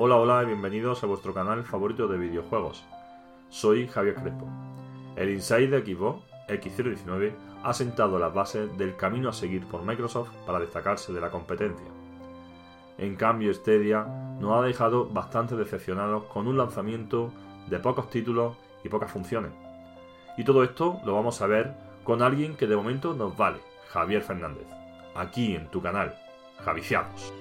Hola, hola y bienvenidos a vuestro canal favorito de videojuegos. Soy Javier Crespo. El Inside de Xbox X019 ha sentado las bases del camino a seguir por Microsoft para destacarse de la competencia. En cambio, Stadia nos ha dejado bastante decepcionados con un lanzamiento de pocos títulos y pocas funciones. Y todo esto lo vamos a ver con alguien que de momento nos vale, Javier Fernández, aquí en tu canal, Javiciados.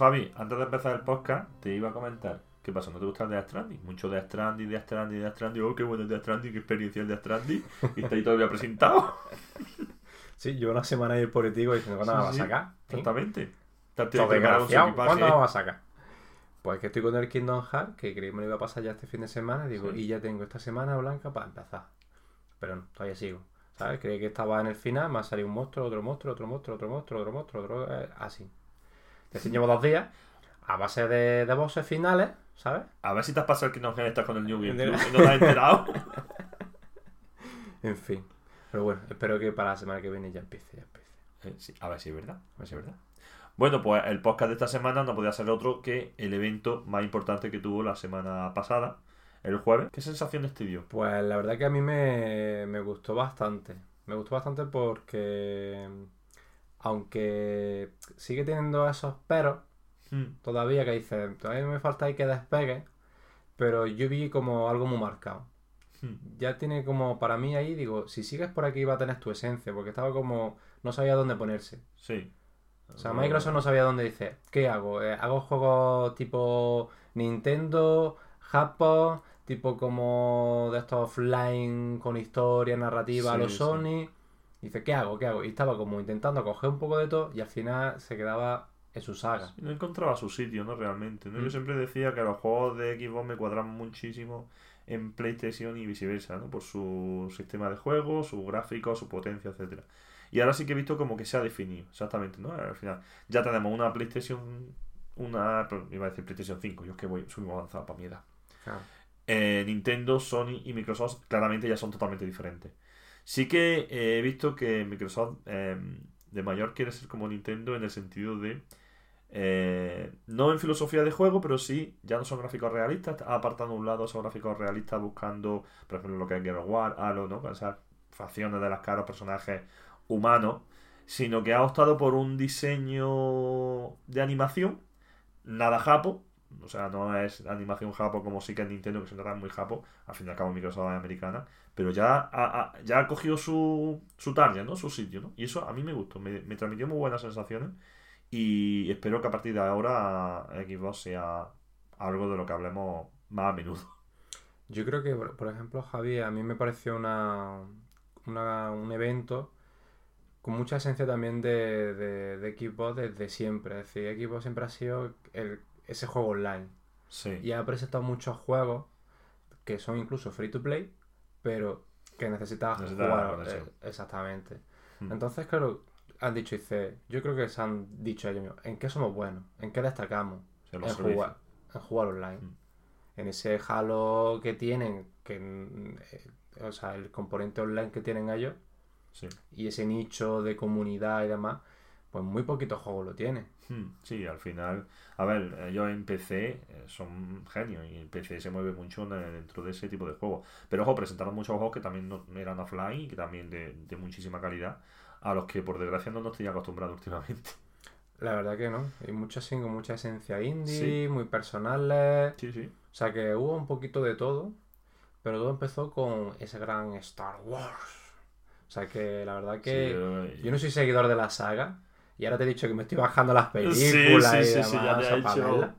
Javi, antes de empezar el podcast, te iba a comentar. ¿Qué pasa? ¿No te gusta el Death Stranding? Mucho Death Stranding, Death Stranding, Death Stranding. Oh, qué bueno el Death Stranding, qué experiencia el Death Stranding. Y está ahí todavía presentado. Sí, yo una semana ahí por diciendo cuándo Sí, la vas a sí, sacar. Exactamente. ¿Cuándo vas a sacar? Pues que estoy con el Kingdom Hearts, que creí que me lo iba a pasar ya este fin de semana, digo, y ya tengo esta semana blanca para empezar. Pero no, todavía sigo. ¿Sabes? Creí que estaba en el final, me ha salido un monstruo, otro monstruo, otro monstruo, otro monstruo, otro monstruo, otro. eh, así. Recién llevo dos días, a base de, de bosses finales, ¿sabes? A ver si te has pasado el Kingdom Hearts estás con el New Game Entera. Plus y no te has enterado. En fin. Pero bueno, espero que para la semana que viene ya empiece, ya empiece. Eh, sí, a ver si es verdad. A ver si es verdad. Bueno, pues el podcast de esta semana no podía ser otro que el evento más importante que tuvo la semana pasada, el jueves. ¿Qué sensaciones te dio? Pues la verdad que a mí me, me gustó bastante. Me gustó bastante porque, aunque sigue teniendo esos peros, Hmm, todavía que dice, todavía me falta ahí que despegue, pero yo vi como algo muy marcado. hmm. Ya tiene como, para mí ahí, digo, si sigues por aquí va a tener tu esencia, porque estaba como, no sabía dónde ponerse. Sí. O sea, Microsoft no sabía dónde dice, ¿qué hago? Eh, ¿Hago juegos tipo Nintendo, Japón, tipo como de estos offline con historia, narrativa, Sí, los sí. Dice, ¿qué hago? ¿Qué hago? Y estaba como intentando coger un poco de todo y al final se quedaba en su saga. No encontraba su sitio, ¿no? Realmente. ¿no? Yo Mm. siempre decía que los juegos de Xbox me cuadraban muchísimo en PlayStation y viceversa, ¿no? Por su sistema de juego, su gráfico, su potencia, etcétera. Y ahora sí que he visto como que se ha definido, exactamente, ¿no? Al final, ya tenemos una PlayStation, una, iba a decir PlayStation 5, yo es que voy, soy muy avanzado para mi edad. Eh, Nintendo, Sony y Microsoft claramente ya son totalmente diferentes. Sí que eh, he visto que Microsoft eh, de mayor quiere ser como Nintendo en el sentido de eh, no en filosofía de juego, pero sí, ya no son gráficos realistas, ha apartado a un lado esos gráficos realistas buscando, por ejemplo, lo que es Gear War, Halo, ¿no? Esas facciones de las caras, personajes humanos, sino que ha optado por un diseño de animación, nada japo, o sea, no es animación japo como sí que Nintendo, que se trata muy japo, al fin y al cabo Microsoft es americana, pero ya ha, ya ha cogido su, su target, ¿no? Su sitio, ¿no? Y eso a mí me gustó, me, me transmitió muy buenas sensaciones y espero que a partir de ahora Xbox sea algo de lo que hablemos más a menudo. Yo creo que, por ejemplo, Javi, a mí me pareció una, una- un evento con mucha esencia también de, de, de Xbox desde siempre. Es decir, Xbox siempre ha sido el- ese juego online. Sí. Y ha presentado muchos juegos que son incluso free to play, pero que necesitas jugar. eh, exactamente. Mm. Entonces, claro, han dicho, dice, yo creo que se han dicho ellos mismos, ¿en qué somos buenos? ¿En qué destacamos? En jugar, en jugar online. Mm. En ese Halo que tienen, que eh, o sea, el componente online que tienen ellos Sí. y ese nicho de comunidad y demás, pues muy poquitos juegos lo tienen. Hmm, Sí, al final, a ver, ellos en PC eh, son genios y el PC se mueve mucho en- dentro de ese tipo de juegos. Pero ojo, presentaron muchos juegos que también no eran offline y que también de, de muchísima calidad, a los que por desgracia no nos tenía acostumbrados últimamente. La verdad que no. Y muchos sin con mucha esencia indie, Sí. muy personales. Sí, sí. O sea que hubo un poquito de todo, pero todo empezó con ese gran Star Wars. O sea que la verdad que yo- yo no soy seguidor de la saga. Y ahora te he dicho que me estoy bajando las películas Sí, sí, y demás sí, ya te o sea, he para dicho. verlas.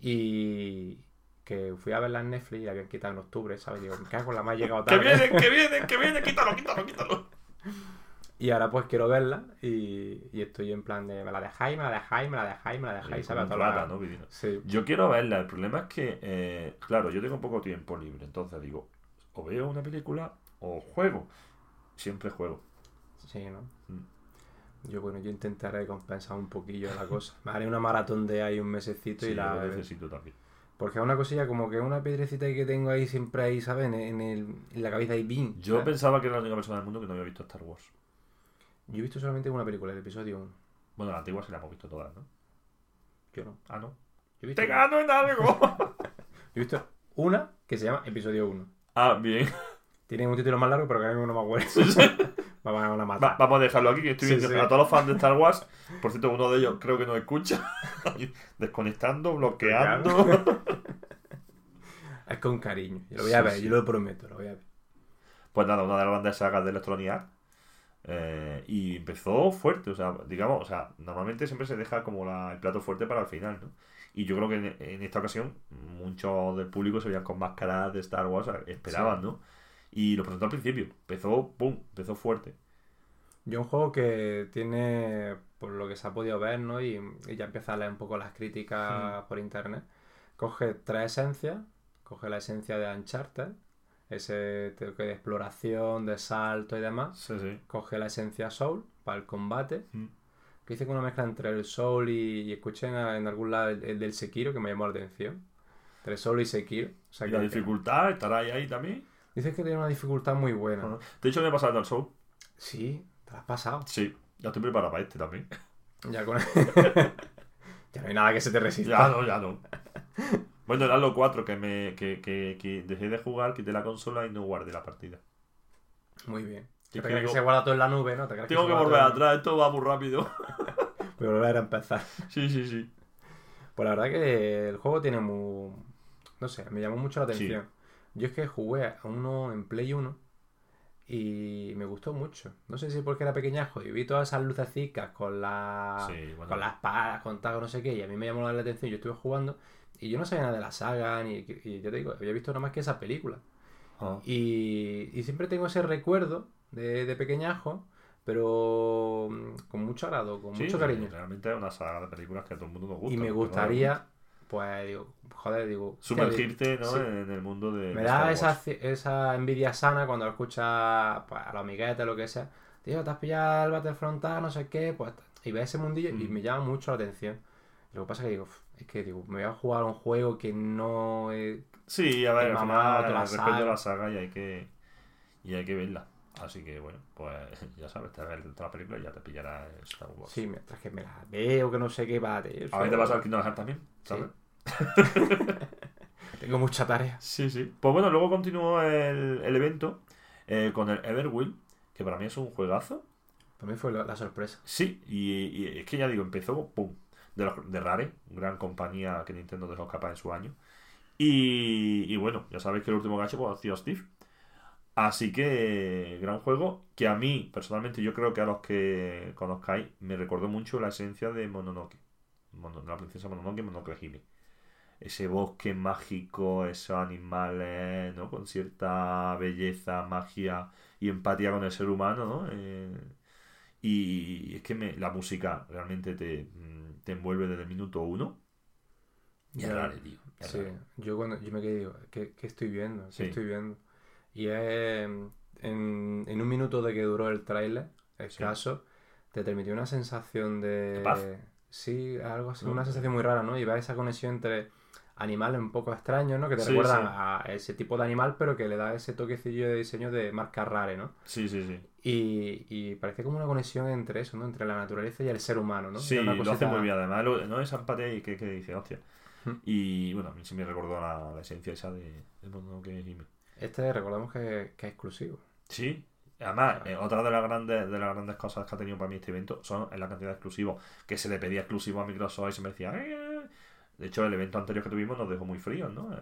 Y que fui a verla en Netflix y la habían quitado en octubre, ¿sabes? Digo, me cago en la más llegado ¡Que tarde. viene, que viene, que viene! ¡Quítalo, quítalo, quítalo! Y ahora pues quiero verla y, y estoy en plan de me la dejáis, me la dejáis, me la dejáis, me la dejáis, ¿sabes? Rata, que- ¿no? Sí. Yo quiero verla. El problema es que, eh, claro, yo tengo poco tiempo libre. Entonces digo, o veo una película o juego. Siempre juego. Sí, ¿no? Mm. Yo, bueno, yo intentaré compensar un poquillo la cosa. Me haré una maratón de ahí un mesecito Sí, y la yo veré. necesito también. Porque es una cosilla como que una piedrecita que tengo ahí siempre ahí, ¿sabes? En, en el- en la cabeza y bin. Yo ¿sabes? pensaba que era la única persona del mundo que no había visto Star Wars. Yo he visto solamente una película, el episodio 1. Bueno, la antigua sí la hemos visto todas, ¿no? Yo no. Ah, no. Yo he visto, ¡Te gano en algo! yo he visto una que se llama episodio 1. ah, bien. Tiene un título más largo, pero que ahora mismo no me acuerdo. me van a Va- matar. vamos a dejarlo aquí, que estoy Sí, viendo sí. a todos los fans de Star Wars. Por cierto, uno de ellos creo que nos escucha. Desconectando, bloqueando. Es con cariño. Yo lo voy a ver, yo lo prometo, lo voy a ver. Pues nada, una de las grandes sagas de Electronic Arts. Eh, y empezó fuerte, o sea, digamos, o sea, normalmente siempre se deja como la- el plato fuerte para el final, ¿no? Y yo creo que en, en esta ocasión muchos del público se veían con máscaras de Star Wars, esperaban, ¿no? Y lo presentó al principio, empezó, pum, empezó fuerte. Yo un juego que tiene, por lo que se ha podido ver, ¿no? Y, y ya empieza a leer un poco las críticas Hmm. por internet. Coge tres esencias. Coge la esencia de Uncharted, ese toque de exploración, de salto y demás. Sí, sí. Coge la esencia Soul para el combate. Mm. Que dice que una mezcla entre el Soul y, y escuché en, en algún lado el, el del Sekiro que me llamó la atención. Entre Soul y Sekiro. O sea, Y que- la dificultad estará ahí, ahí también. Dice que tiene una dificultad muy buena. Ajá. De hecho, me he pasado el Dark Souls. Sí, te la has pasado. Sí, ya estoy preparado para este también. Ya con... ya no hay nada que se te resista. Ya no, ya no. Bueno, eran los cuatro que me que, que, que dejé de jugar, quité la consola y no guardé la partida. Muy bien. ¿Te que crees que se guarda todo en la nube, no? ¿Te crees Tengo que volver atrás, esto va muy rápido. A volver a empezar. Sí, sí, sí. Pues la verdad que el juego tiene muy... No sé, me llamó mucho la atención. Yo es que jugué a uno en Play 1 y me gustó mucho. No sé si porque era pequeñajo y vi todas esas lucecicas con la... Sí, bueno. con las espadas, con tal, no sé qué, y a mí me llamó la atención, yo estuve jugando y yo no sabía nada de la saga, ni y yo te digo, había visto nada más que esa película. Ah. Y, y siempre tengo ese recuerdo de, de pequeñajo, pero mm, con mucho agrado, con Sí, mucho cariño. Realmente es una saga de películas que a todo el mundo nos gusta. y me gustaría, pues digo, joder, digo, Sumergirte ¿no? Sí. en el mundo de. me da esa, esa envidia sana cuando escuchas pues, a los amiguetes, lo que sea. Tío, te has pillado el Battlefront, no sé qué, pues. Y ves ese mundillo y Mm. me llama mucho la atención. Lo que pasa es que digo, "Uf, es que digo, me voy a jugar un juego que no es Sí, a ver, al final saga. la saga y hay que. Y hay que verla. Así que bueno, pues ya sabes, te ves toda la película y ya te pillará Star Wars. Sí, mientras que me la veo, que no sé qué va de eso. A ver, te pasa al Kingdom Hearts también, Sí. ¿sabes? Tengo mucha tarea. Sí, sí. Pues bueno, luego continuó el, el evento eh, con el Everwill, que para mí es un juegazo. Para mí fue la, la sorpresa. Sí, y, y es que ya digo, empezó, pum, de, los- de Rare, gran compañía que Nintendo dejó escapar en su año. Y, y bueno, ya sabéis que el último gacho pues, ha sido Steve. Así que, gran juego, que a mí, personalmente, yo creo que a los que conozcáis, me recordó mucho la esencia de Mononoke. Mono- la princesa Mononoke, Mononoke Hime. Ese bosque mágico, esos animales, ¿no? Con cierta belleza, magia y empatía con el ser humano, ¿no? Eh, y es que me- la música realmente te, mm, te envuelve desde el minuto uno. Y es Ya, raro, tío. es Sí, raro. yo cuando yo me quedé digo, ¿qué, qué estoy viendo? ¿Qué Sí. estoy viendo? Y es en, en un minuto de que duró el tráiler, escaso, te transmitió una sensación de... Sí, algo así, ¿No? una sensación muy rara, ¿no? Y ves esa conexión entre animales un poco extraños, ¿no? Que te Sí, recuerdan sí. a ese tipo de animal, pero que le da ese toquecillo de diseño de marca rare, ¿no? Sí, sí, sí. Y, y parece como una conexión entre eso, ¿no? Entre la naturaleza y el ser humano, ¿no? Sí, una lo hace muy bien. Además, lo- no esa empatía que, que dice, hostia. Hmm. Y bueno, a mí sí me recordó la, la esencia esa de, de Mononoke Hime. Este recordamos que, que es exclusivo. Sí. Además, eh, otra de las grandes de las grandes cosas que ha tenido para mí este evento son en la cantidad de exclusivos que se le pedía exclusivo a Microsoft y se me decía "Eh". de hecho el evento anterior que tuvimos nos dejó muy fríos ¿no? Eh,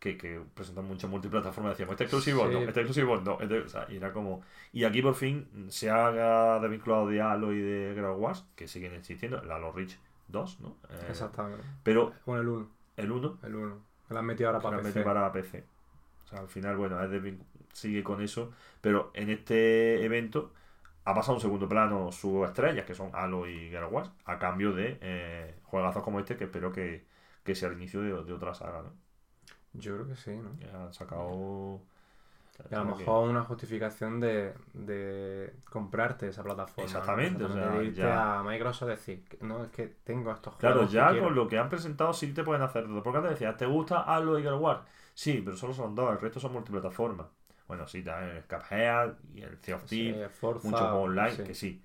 que, que presentan mucho multiplataforma, decíamos, este exclusivo, Sí. no, este exclusivo, no, este- o sea, y era como... Y aquí por fin se ha desvinculado de Halo y de Ground Wars, que siguen existiendo, el Halo Reach 2, ¿no? Eh, Exactamente. Pero Bueno, el 1. el 1 El 1. Que lo han metido ahora para PC. para PC. O sea, al final, bueno, desvin- sigue con eso, pero en este evento ha pasado a un segundo plano sus estrellas, que son Halo y War, a cambio de eh, juegazos como este, que espero que, que sea el inicio de, de otra saga, ¿no? Yo creo que sí, ¿no? Que han sacado... Y a lo que- mejor una justificación de, de comprarte esa plataforma. ¿no? Exactamente, o sea, de irte ya- a Microsoft decir, no, es que tengo estos Claro, juegos. que ya quiero". con lo que han presentado sí te pueden hacer todo. Porque antes decías, ¿te gusta Halo y War? Sí, pero solo son dos, el resto son multiplataformas. Bueno, sí, también el Cuphead y el Sea of Thieves, muchos online, sí. que sí.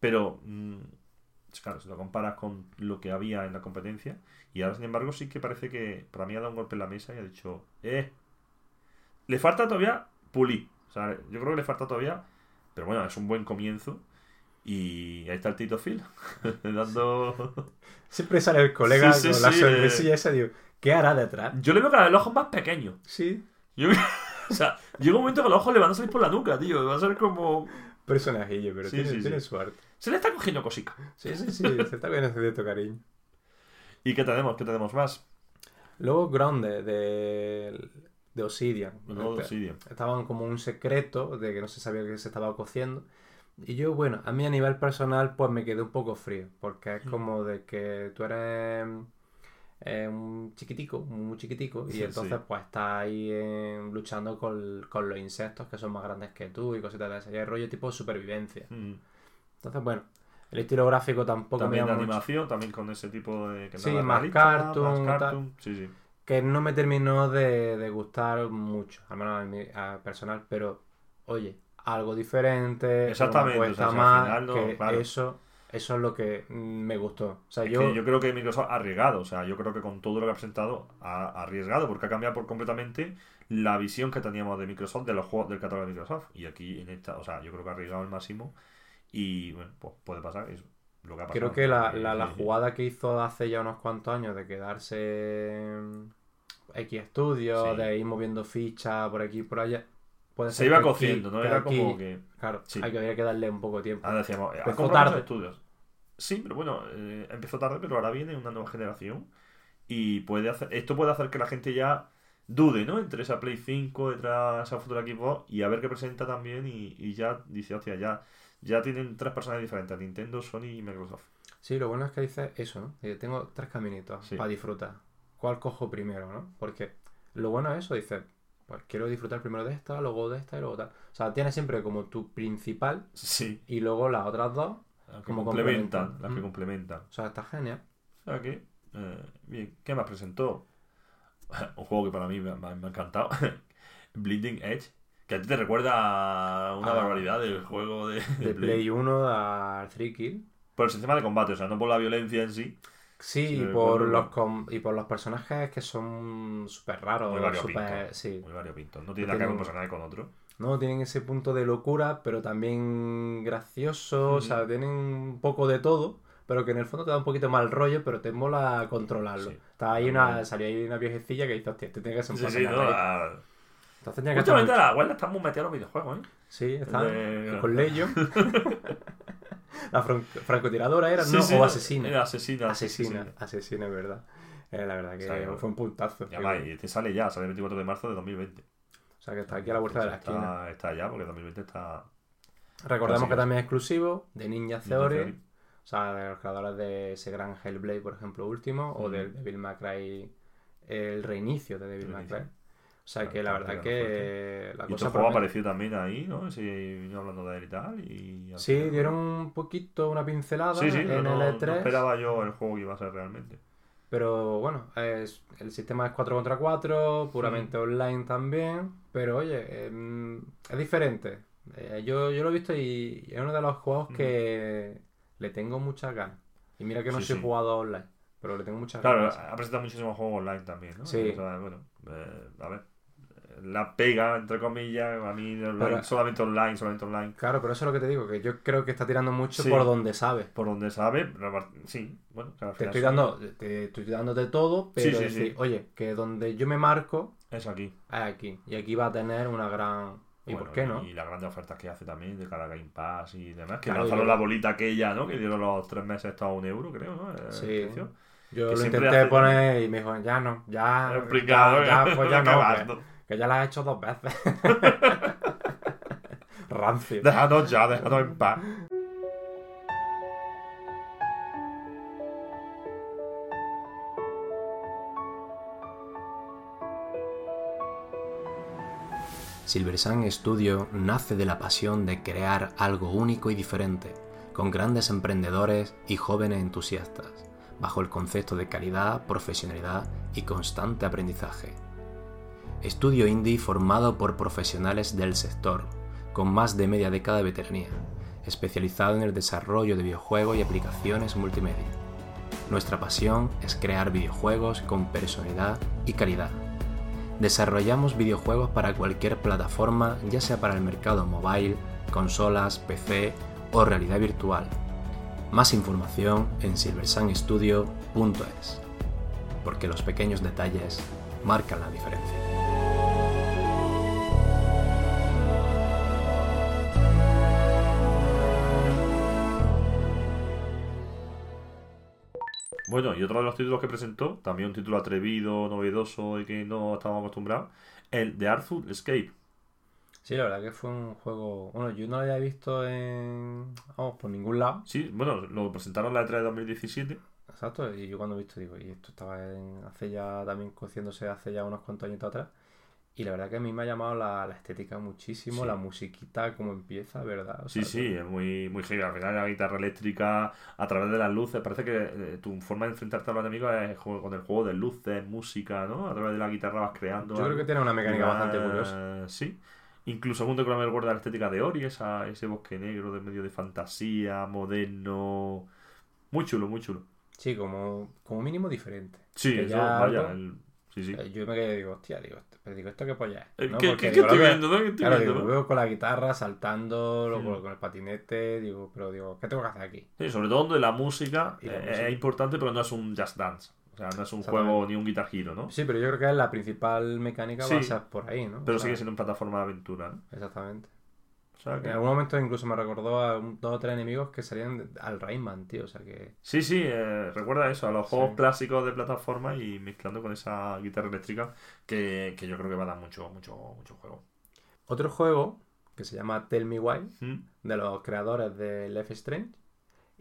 Pero, mm, claro, si lo comparas con lo que había en la competencia, y ahora, sin embargo, sí que parece que para mí ha dado un golpe en la mesa y ha dicho, eh, le falta todavía pulir. O sea, yo creo que le falta todavía, pero bueno, es un buen comienzo. Y ahí está el Tito Phil, dando... Siempre sale el colega Sí, con la sonrisilla eh. esa, digo, ¿qué hará detrás? Yo le veo cada vez los ojos más pequeños. Sí, Yo- o sea, llega un momento que los ojos le van a salir por la nuca, tío. Va a ser como... personajillo, pero Sí, tiene, sí, tiene sí. su arte. Se le está cogiendo cosica. Sí, sí, sí, se está viendo cierto cariño. ¿Y qué tenemos? ¿Qué tenemos más? Luego Grounded de, de Obsidian. Este- Obsidian. estaban como un secreto de que no se sabía que se estaba cociendo. Y yo, bueno, a mí a nivel personal, pues me quedé un poco frío, porque es Mm. como de que tú eres eh, un chiquitico, muy chiquitico, y entonces sí. pues estás ahí eh, luchando con, con los insectos que son más grandes que tú y cositas de esas. Y es rollo tipo supervivencia. Mm. Entonces, bueno, el estilo gráfico tampoco También me de llama mucho. animación, también con ese tipo de... Que Sí, más cartoon, más tal. cartoon. Sí, sí. que no me terminó de, de gustar mucho, al menos a mí a personal, pero oye, algo diferente, Exactamente, o sea, al más, final no- que claro. eso, eso es lo que me gustó. O sea, yo, que yo creo que Microsoft ha arriesgado, o sea, yo creo que con todo lo que ha presentado ha arriesgado porque ha cambiado por completamente la visión que teníamos de Microsoft, de los juegos del catálogo de Microsoft. Y aquí en esta, o sea, yo creo que ha arriesgado al máximo y bueno, pues puede pasar, es lo que ha pasado. creo que la, Eh, la, la jugada que hizo hace ya unos cuantos años de quedarse X Studios, Sí. de ir moviendo fichas por aquí y por allá, puede Se iba aquí- cociendo, ¿no? Era aquí- como que... Claro, Sí. hay que, habría que darle un poco de tiempo. Ahora decíamos, Empezó comprado tarde. estudios. Sí, pero bueno, eh, empezó tarde, pero ahora viene una nueva generación y puede hacer, esto puede hacer que la gente ya dude, ¿no? Entre esa Play 5, entre esa futura Xbox y a ver qué presenta también y, y ya dice, hostia, ya, ya tienen tres personas diferentes, Nintendo, Sony y Microsoft. Sí, lo bueno es que dice eso, ¿no? Que tengo tres caminitos Sí. para disfrutar. ¿Cuál cojo primero, no? Porque lo bueno es eso, dice, pues quiero disfrutar primero de esta, luego de esta y luego tal. O sea, tienes siempre como tu principal Sí, y luego las otras dos. Que Como complementan, complementan. las que Mm. complementan. O sea, está genial. O sea que, eh, bien, ¿qué más presentó? Un juego que para mí me, ha- me ha encantado, Bleeding Edge, que a ti te recuerda a una Ah. barbaridad del juego de, De Play 1 al 3 Kill. Por el sistema de combate, o sea, no por la violencia en sí. Sí, y por, los com- y por los personajes que son súper raros. Muy variopintos. sí. Muy variopintos. No tiene nada que ver un personaje con otro. No, tienen ese punto de locura, pero también gracioso, o sea, tienen un poco de todo, pero que en el fondo te da un poquito mal rollo, pero te mola controlarlo. Sí. Está ahí una, salía ahí una viejecilla que dice, hostia, este tiene que ser un Sí, sí, personaje no. ahí". ah, Entonces que estar mucho- la web la estamos metiendo a los videojuegos, ¿eh? Sí, está de- con Legion. la fran- francotiradora era, Sí, ¿no? sí, o asesina. Era asesina. asesina, sí. asesina, es verdad. Eh, la verdad que O sea, fue un puntazo. Ya va, y este sale ya, sale el 24 de marzo de 2020. O sea, que está aquí a la vuelta de la está, esquina. Está ya, porque 2020 está. Recordemos que también es exclusivo de Ninja Ninja Theory. O sea, de los creadores de ese gran Hellblade, por ejemplo, último, o Mm. del Devil May Cry, el reinicio de Devil May. Cry. O sea, Claro, que la verdad que la Y cosa este juego apareció también ahí, ¿no? Sí, vino hablando de él y tal. Y Sí, dieron un poquito, una pincelada Sí, sí, en no, el no E3. esperaba yo el juego que iba a ser realmente. Pero bueno, es, el sistema es 4 contra 4, puramente online también. Pero oye, em, es diferente. Eh, yo, yo lo he visto y es uno de los juegos que le tengo muchas ganas. Y mira que no Sí, soy sí. jugado online, pero le tengo muchas Claro, ganas. ha presentado muchísimos juegos online también, ¿no? Sí. O sea, bueno, eh, a ver. La pega, entre comillas, a mí Pero- solamente online, solamente online. Claro, pero eso es lo que te digo, que yo creo que está tirando mucho Sí. por donde sabe. Por donde sabe, pero sí, bueno, al Te estoy dando, te estoy dándote todo, pero Sí, sí, decir, sí. oye, que donde yo me marco Es aquí. es aquí. Y aquí va a tener una gran. ¿Y Bueno, por qué no? Y las grandes ofertas que hace también de cara a Game Pass y demás. Que Claro, lanzaron yo- la bolita aquella, ¿no? Que dieron los tres meses estaba a un euro, creo, ¿no? El Sí. precio. Yo que lo intenté hace- poner y me dijo, ya no, ya. El pringado, ya, ya, pues ya no, que, ya la has hecho dos veces. Rancio. Déjanos ya, déjanos en paz. Silver Sun Studio nace de la pasión de crear algo único y diferente, con grandes emprendedores y jóvenes entusiastas, bajo el concepto de calidad, profesionalidad y constante aprendizaje. Estudio indie formado por profesionales del sector, con más de media década de veteranía, especializado en el desarrollo de videojuegos y aplicaciones multimedia. Nuestra pasión es crear videojuegos con personalidad y calidad. Desarrollamos videojuegos para cualquier plataforma, ya sea para el mercado mobile, consolas, PC o realidad virtual. Más información en silversunstudio.es, porque los pequeños detalles marcan la diferencia. Bueno, y otro de los títulos que presentó, también un título atrevido, novedoso y que no estábamos acostumbrados, el de Arthur Escape. Sí, la verdad que fue un juego. Bueno, yo no lo había visto en. Vamos, por ningún lado. Sí, bueno, lo presentaron en la E3 de 2017. Exacto, y yo cuando he visto digo, y esto estaba en- hace ya también cociéndose hace ya unos cuantos años atrás. Y la verdad que a mí me ha llamado la, la estética muchísimo, Sí. la musiquita, cómo empieza, ¿verdad? O Sí, sea, sí, es muy, muy heavy. Al final la guitarra eléctrica, a través de las luces, parece que eh, tu forma de enfrentarte a los enemigos es con el juego de luces, música, ¿no? A través de la guitarra vas creando. Yo creo que tiene una mecánica bastante curiosa. Sí. Incluso junto con el guarda la estética de Ori, esa, ese bosque negro de medio de fantasía, moderno. Muy chulo, muy chulo. Sí, como, como mínimo diferente. Sí, eso, ya vaya. algo- el- Sí, sí. Eh, Yo me quedé y digo, hostia, digo, pero digo, ¿esto qué polla es? ¿no? ¿Qué, Porque qué- qué digo, estoy viendo, no? ¿Qué estoy Claro, viendo, digo, no? veo con la guitarra saltando, luego Mm. con el patinete, digo, pero digo, ¿qué tengo que hacer aquí? Sí, sobre todo donde la música, la eh, música. es importante, pero no es un Just Dance. O sea, no es un juego ni un Guitar Hero, ¿no? Sí, pero yo creo que es la principal mecánica Sí. va a ser por ahí, ¿no? Pero O sea, sigue siendo una plataforma de aventura, ¿no? Exactamente. O sea que- En algún momento incluso me recordó a un- dos o tres enemigos que salían al Rayman, tío. O sea que. Sí, sí, eh, recuerda eso, a los Sí. juegos clásicos de plataforma y mezclando con esa guitarra eléctrica que, que yo creo que va a dar mucho, mucho, mucho juego. Otro juego que se llama Tell Me Why, ¿Mm? de los creadores de Left is Strange.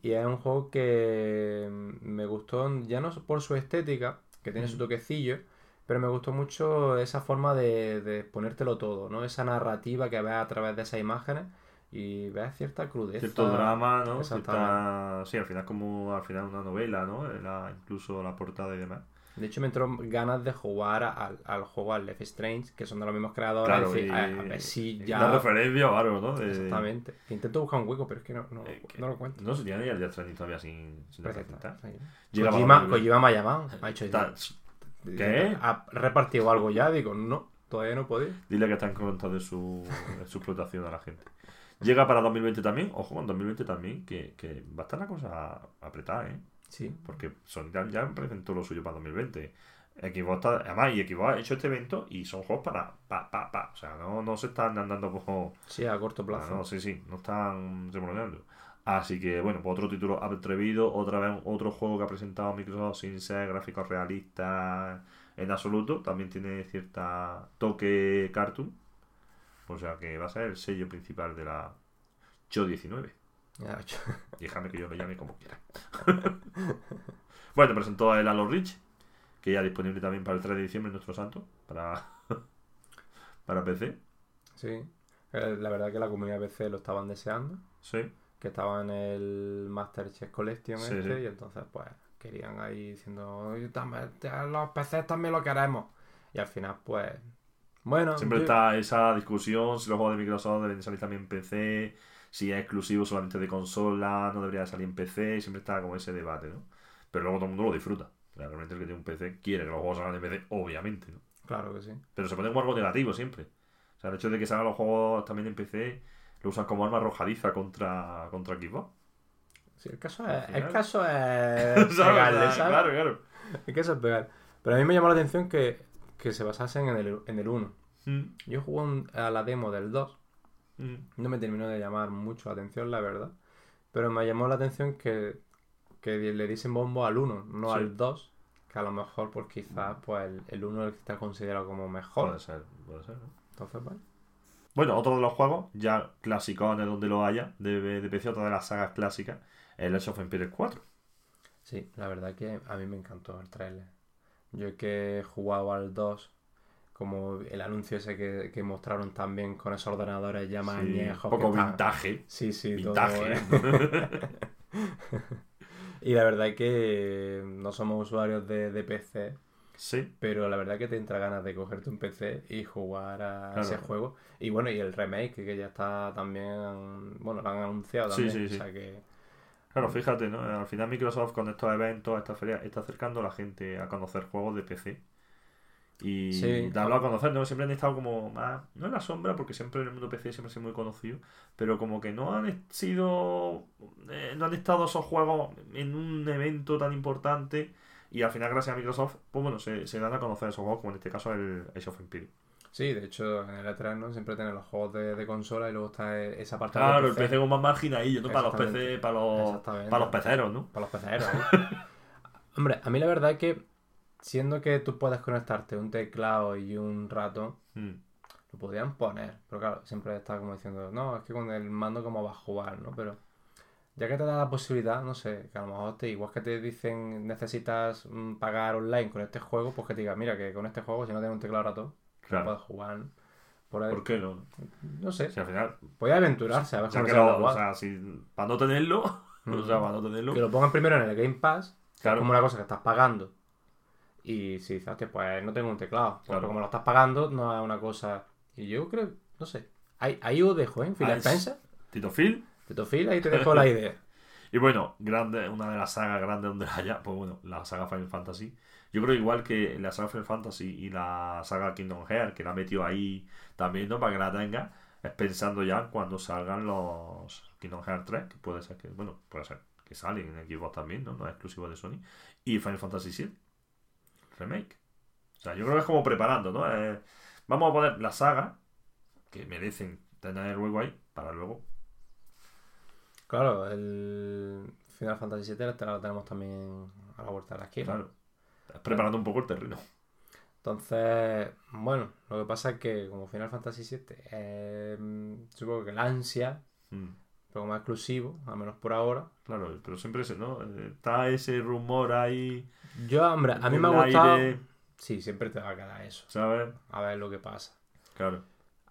Y es un juego que mm, me gustó ya no por su estética, que tiene su toquecillo, pero me gustó mucho esa forma de, de ponértelo todo, ¿no? Esa narrativa que ves a través de esas imágenes y ves cierta crudeza. Cierto drama, ¿no? Cierta... Sí, al final como al final una novela, ¿no? La- incluso la portada y demás. De hecho, me entró ganas de jugar al, al juego al Left is Strange, que son de los mismos creadores. Claro, decir, y- a, a ver si ya. Una referencia o algo, ¿no? De- Exactamente. Intento buscar un hueco, pero es que no, no, eh, que- no lo encuentro. No se tiene el Death Stranding todavía sin, sin. Llega Kojima, Kojima me ha llamado. Me ha dicho, Está- dice, ¿Qué? ¿Ha repartido algo ya? Digo, no, todavía no podéis. Dile que está en contra de su, de su explotación a la gente. Llega para 2020 también, ojo con 2020 también, que, que va a estar la cosa apretada, ¿eh? Sí. Porque Sony ya, ya presentó lo suyo para 2020. Xbox está, además, y Xbox ha hecho este evento y son juegos para pa, pa, pa. O sea, no, no se están andando como. Sí, a corto plazo. No, sí, sí, no están remoloneando. Así que, bueno, pues otro título atrevido, otra vez otro juego que ha presentado Microsoft sin ser gráficos realistas en absoluto. También tiene cierta toque cartoon. O sea que va a ser el sello principal de la Show 19. Ya, hecho. Déjame que yo lo llame como quiera. bueno, presentó el Halo Reach, que ya disponible también para el 3 de diciembre en nuestro santo, para, para PC. Sí. Eh, La verdad que la comunidad PC lo estaban deseando. Sí. Que estaba en el Master Chef Collection Sí, este. sí. Y entonces, pues, querían ahí diciendo, "Oye, también, ya los PCs también lo queremos. Y al final, pues. Bueno, Siempre yo- está esa discusión si los juegos de Microsoft deben salir también en PC, si es exclusivo solamente de consola, no debería salir en PC, siempre está como ese debate, ¿no? Pero luego todo el mundo lo disfruta. Realmente el que tiene un PC quiere que los juegos salgan en PC, obviamente, ¿no? Claro que sí. Pero se puede como algo negativo siempre. O sea, el hecho de que salgan los juegos también en PC lo usan como arma arrojadiza contra, contra Xbox. Sí, el caso es, el caso es pegarle. Claro, claro. El caso es pegar. Pero a mí me llamó la atención que, que se basasen en el, en el 1. Mm, Yo jugué un- a la demo del 2. mm. No me terminó de llamar mucho la atención, la verdad. Pero me llamó la atención que, que le diesen bombo al 1, no Sí. al 2. Que a lo mejor, pues quizás, pues el, el 1 es el que está considerado como mejor. Puede ser, puede ser. ¿no? Entonces, vale. Bueno, otro de los juegos, ya clásicos de donde lo haya, de, de PC, otra de las sagas clásicas, el Age of Empires 4. Sí, la verdad que a mí me encantó el trailer. Yo que he jugado al 2, como el anuncio ese que, que mostraron también con esos ordenadores ya más Sí, añejos. un poco vintage. Sí, sí, Vintage. Y la verdad es que no somos usuarios de, de PC, sí, pero la verdad que te entra ganas de cogerte un PC y jugar a Claro. ese juego. Y bueno, y el remake que ya está también, bueno, lo han anunciado también. sí, sí. O sea que claro, fíjate, ¿no? Al final Microsoft con estos eventos, esta feria, está acercando a la gente a conocer juegos de PC. Y Sí. darlo a conocer, ¿no? Siempre han estado como más, no en la sombra, porque siempre en el mundo PC siempre ha sido muy conocido, pero como que no han sido, eh, no han estado esos juegos en un evento tan importante y al final gracias a Microsoft, pues bueno, se, se dan a conocer esos juegos, como en este caso el Age of Empires. Sí, de hecho, en el E3 ¿no? siempre tienen los juegos de, de consola y luego está e- esa parte Claro, de el PC con más margen ahí, ¿no? Para los. PC, para los, para los peceros, ¿no? Para los peceros. ¿eh? Hombre, a mí la verdad es que, siendo que tú puedes conectarte un teclado y un ratón, Mm. lo podrían poner. Pero claro, siempre está como diciendo, no, es que con el mando cómo vas a jugar, ¿no? Pero ya que te da la posibilidad, no sé, que a lo mejor te, igual que te dicen necesitas mm, pagar online con este juego, pues que te diga, mira, que con este juego, si no tienes un teclado ratón, Claro. puedes jugar. ¿no? Por ahí, ¿Por qué no? no sé, Si al final, aventurarse a ver cómo se lo, o sea, si, para no tenerlo, o sea, para no tenerlo, Que lo pongan primero en el Game Pass, claro, como una cosa que estás pagando. Y si dices, "Hostia, pues no tengo un teclado. Porque Claro. como lo estás pagando, no es una cosa. Y yo creo, no sé. Ahí, ahí os dejo, ¿eh? Phil Ah, Spencer, Tito Phil. Tito Phil, ahí te dejo la idea. Y bueno, grande, una de las sagas grandes donde haya, pues bueno, la saga Final Fantasy. Yo creo igual que la saga Final Fantasy y la saga Kingdom Hearts, que la ha metido ahí también, ¿no? Para que la tenga, es pensando ya cuando salgan los Kingdom Hearts 3, que puede ser que, bueno, puede ser que salen en Xbox también, ¿no? No es exclusivo de Sony. Y Final Fantasy 7 Remake. O sea, yo creo que es como preparando, ¿no? Eh, vamos a poner la saga, que merecen tener el juego ahí, para luego. Claro, el Final Fantasy VII lo tenemos también a la vuelta de la esquina. Claro. Es preparando un poco el terreno. Entonces, bueno, lo que pasa es que como Final Fantasy VII, eh, supongo que la ansia, Mm. poco más exclusivo, al menos por ahora. Claro, pero siempre ese, ¿no? Eh, Está ese rumor ahí. Yo, hombre, a mí me ha gustado. aire, Sí, siempre te va a quedar eso. ¿Sabes? A ver lo que pasa. Claro.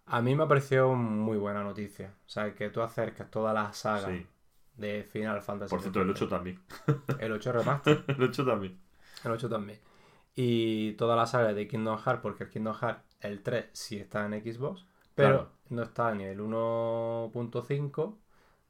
A mí me ha parecido muy buena noticia. O sea, que tú acerques toda la saga Sí. de Final Fantasy Por cierto, el VII. 8 también. El 8 remaster. El 8 también. El 8 también. Y toda la saga de Kingdom Hearts, porque el Kingdom Hearts, el 3, sí está en Xbox, pero Claro. no está ni el 1.5,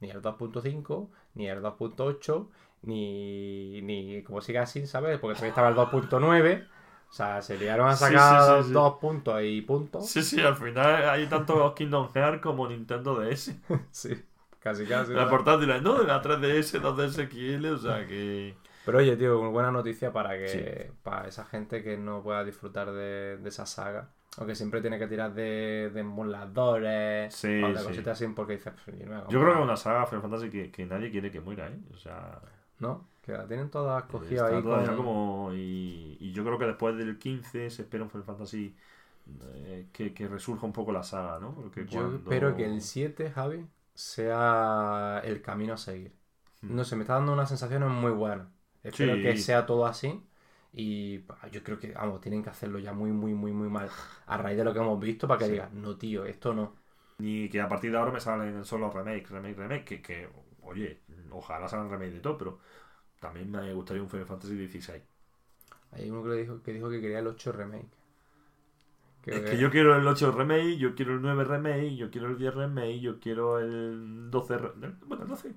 ni el 2.5, ni el 2.8, ni, ni como siga así, ¿sabes? Porque todavía estaba el 2.9. O sea, se liaron a sacar sí, sí, sí. dos puntos y puntos. Sí, sí, al final hay tanto Kingdom Hearts como Nintendo DS. Sí, casi casi. La portátil, ¿no? De la 3DS, 2DS XL, o sea que. Pero oye, tío, una buena noticia para que para esa gente que no pueda disfrutar de, de esa saga. O que siempre tiene que tirar de, de emuladores Sí, o de sí. cositas así porque dices, "Pues yo no Yo creo que comprar". es una saga Final Fantasy que, que nadie quiere que muera, ¿eh? O sea. ¿No? Que la tienen todas cogidas ahí con... como. Y, y yo creo que después del 15 se espera un Final Fantasy eh, que, que resurja un poco la saga, ¿no? Porque Yo cuando- espero que el 7, Javi, sea el camino a seguir. Hmm. No sé, me está dando unas sensaciones muy buenas. Espero Sí. que sea todo así. Y yo creo que, vamos, tienen que hacerlo ya muy, muy, muy, muy mal. A raíz de lo que hemos visto, para que Sí. digas, no, tío, esto no. Ni que a partir de ahora me salen solo remake, remake, remake. Que, que oye, ojalá salgan remake de todo, pero también me gustaría un Final Fantasy XVI. Hay uno que, dijo, que dijo que quería el 8 remake. Que, Es que yo quiero el 8 remake, yo quiero el 9 remake, yo quiero el 10 remake, yo quiero el 12 remake. Bueno, el 12.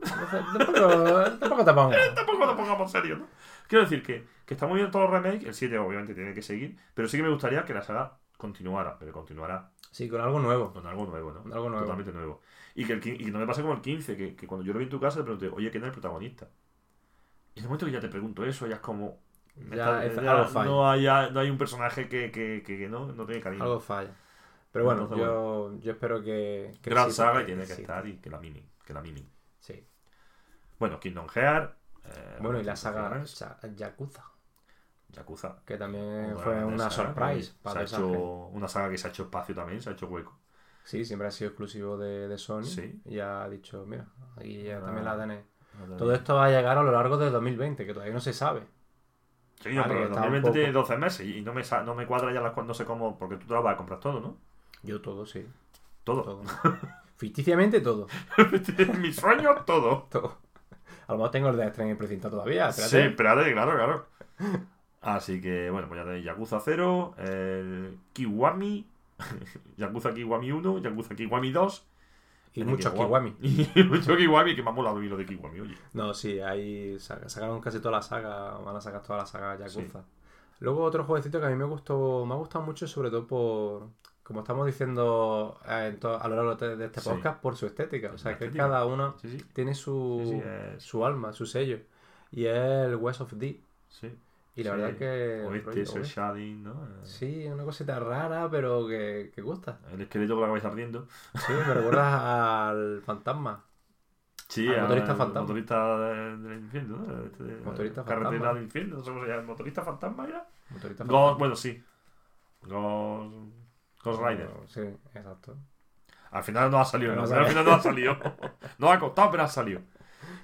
Entonces, tampoco, tampoco te pongas. Tampoco lo pongamos serio, ¿no? Quiero decir que, que está muy bien todos los remakes, el 7 obviamente tiene que seguir, pero sí que me gustaría que la saga continuara, pero continuara Sí, con algo nuevo. con algo nuevo, ¿no? Con algo nuevo. Totalmente nuevo. Y que, el, y que no me pase como el 15, que, que cuando yo lo vi en tu casa te pregunté, oye, ¿quién es el protagonista? Y en el momento que ya te pregunto eso, ya es como... Ya está- es- ya algo falla. no, no hay un personaje que, que, que, que no, no tiene cariño. Algo falla. Pero bueno, Entonces, yo, yo espero que. que Gran saga y que tiene que estar y que la mimen, que la mimen. Sí. Bueno, Kingdom Hearts... eh, Bueno, y la saga Yakuza, Yakuza. que también fue una surprise para se ha hecho. Una saga que se ha hecho espacio también, se ha hecho hueco. Sí, siempre ha sido exclusivo de, de Sony. Sí. Y ya ha dicho, mira, aquí ya Ah. también la tenéis. Todo esto va a llegar a lo largo de 2020, que todavía no se sabe. Sí, no, Vale, pero que el está un 2020 poco- tiene 12 meses y no me, sa- no me cuadra ya las cuando sé cómo, porque tú te las vas a comprar todo, ¿no? Yo todo, sí. Todo. Todo. Ficticiamente todo. Mi sueño, todo. todo. A lo mejor tengo el de Stranding en precinta todavía. Sí, espérate. espérate, claro, claro. Así que, bueno, pues ya tenéis Yakuza 0, el Kiwami, Yakuza Kiwami 1, Yakuza Kiwami 2. Y el muchos Kiwami. Y mucho Kiwami, que me ha molado lo de Kiwami, oye. No, sí, ahí sa- sacaron casi toda la saga, van a sacar toda la saga Yakuza. Luego otro jueguecito que a mí me gustó, me ha gustado mucho, sobre todo por, como estamos diciendo eh, a lo largo de este Sí. podcast, por su estética. O sea, que cada uno Sí, tiene su, es- su alma, su sello. Y es el West of D. sí. Y la Sí. verdad que... Oeste rollo, es el oye, Shading, ¿no? Eh, Sí, una cosita rara, pero que, que gusta. El esqueleto con la cabeza ardiendo. Sí, me recuerda al fantasma. Sí, Al al motorista fantasma. motorista de- del infierno, ¿no? Este de- Motorista Carretera fantasma. del infierno, no sé cómo se llama. ¿Motorista fantasma era? Motorista Ghost, fantasma. bueno, sí. Ghost, Ghost Rider. Sí, exacto. Al final no ha salido, no, al final no ha salido. no ha costado, pero ha salido.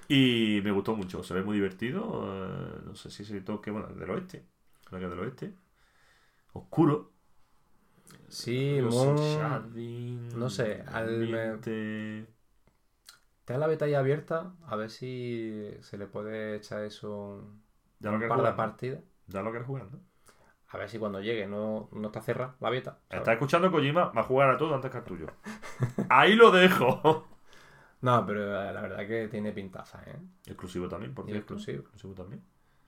Y me gustó mucho, se ve muy divertido. eh, no sé si ese toque, bueno, del oeste. Creo que del oeste. Oscuro. Sí, No sé, muy... no sé, al- me- la beta ya abierta, a ver si se le puede echar eso un Ya lo que par de jugar, ¿no? partidas. Ya lo que jugando. A ver si cuando llegue no, no está cerrada la beta. ¿sabes? Está escuchando Kojima, va a jugar a todo antes que al tuyo. Ahí lo dejo. No, pero eh, la verdad que tiene pintaza, ¿eh? Exclusivo también, por Y cierto. exclusivo. Exclusivo también.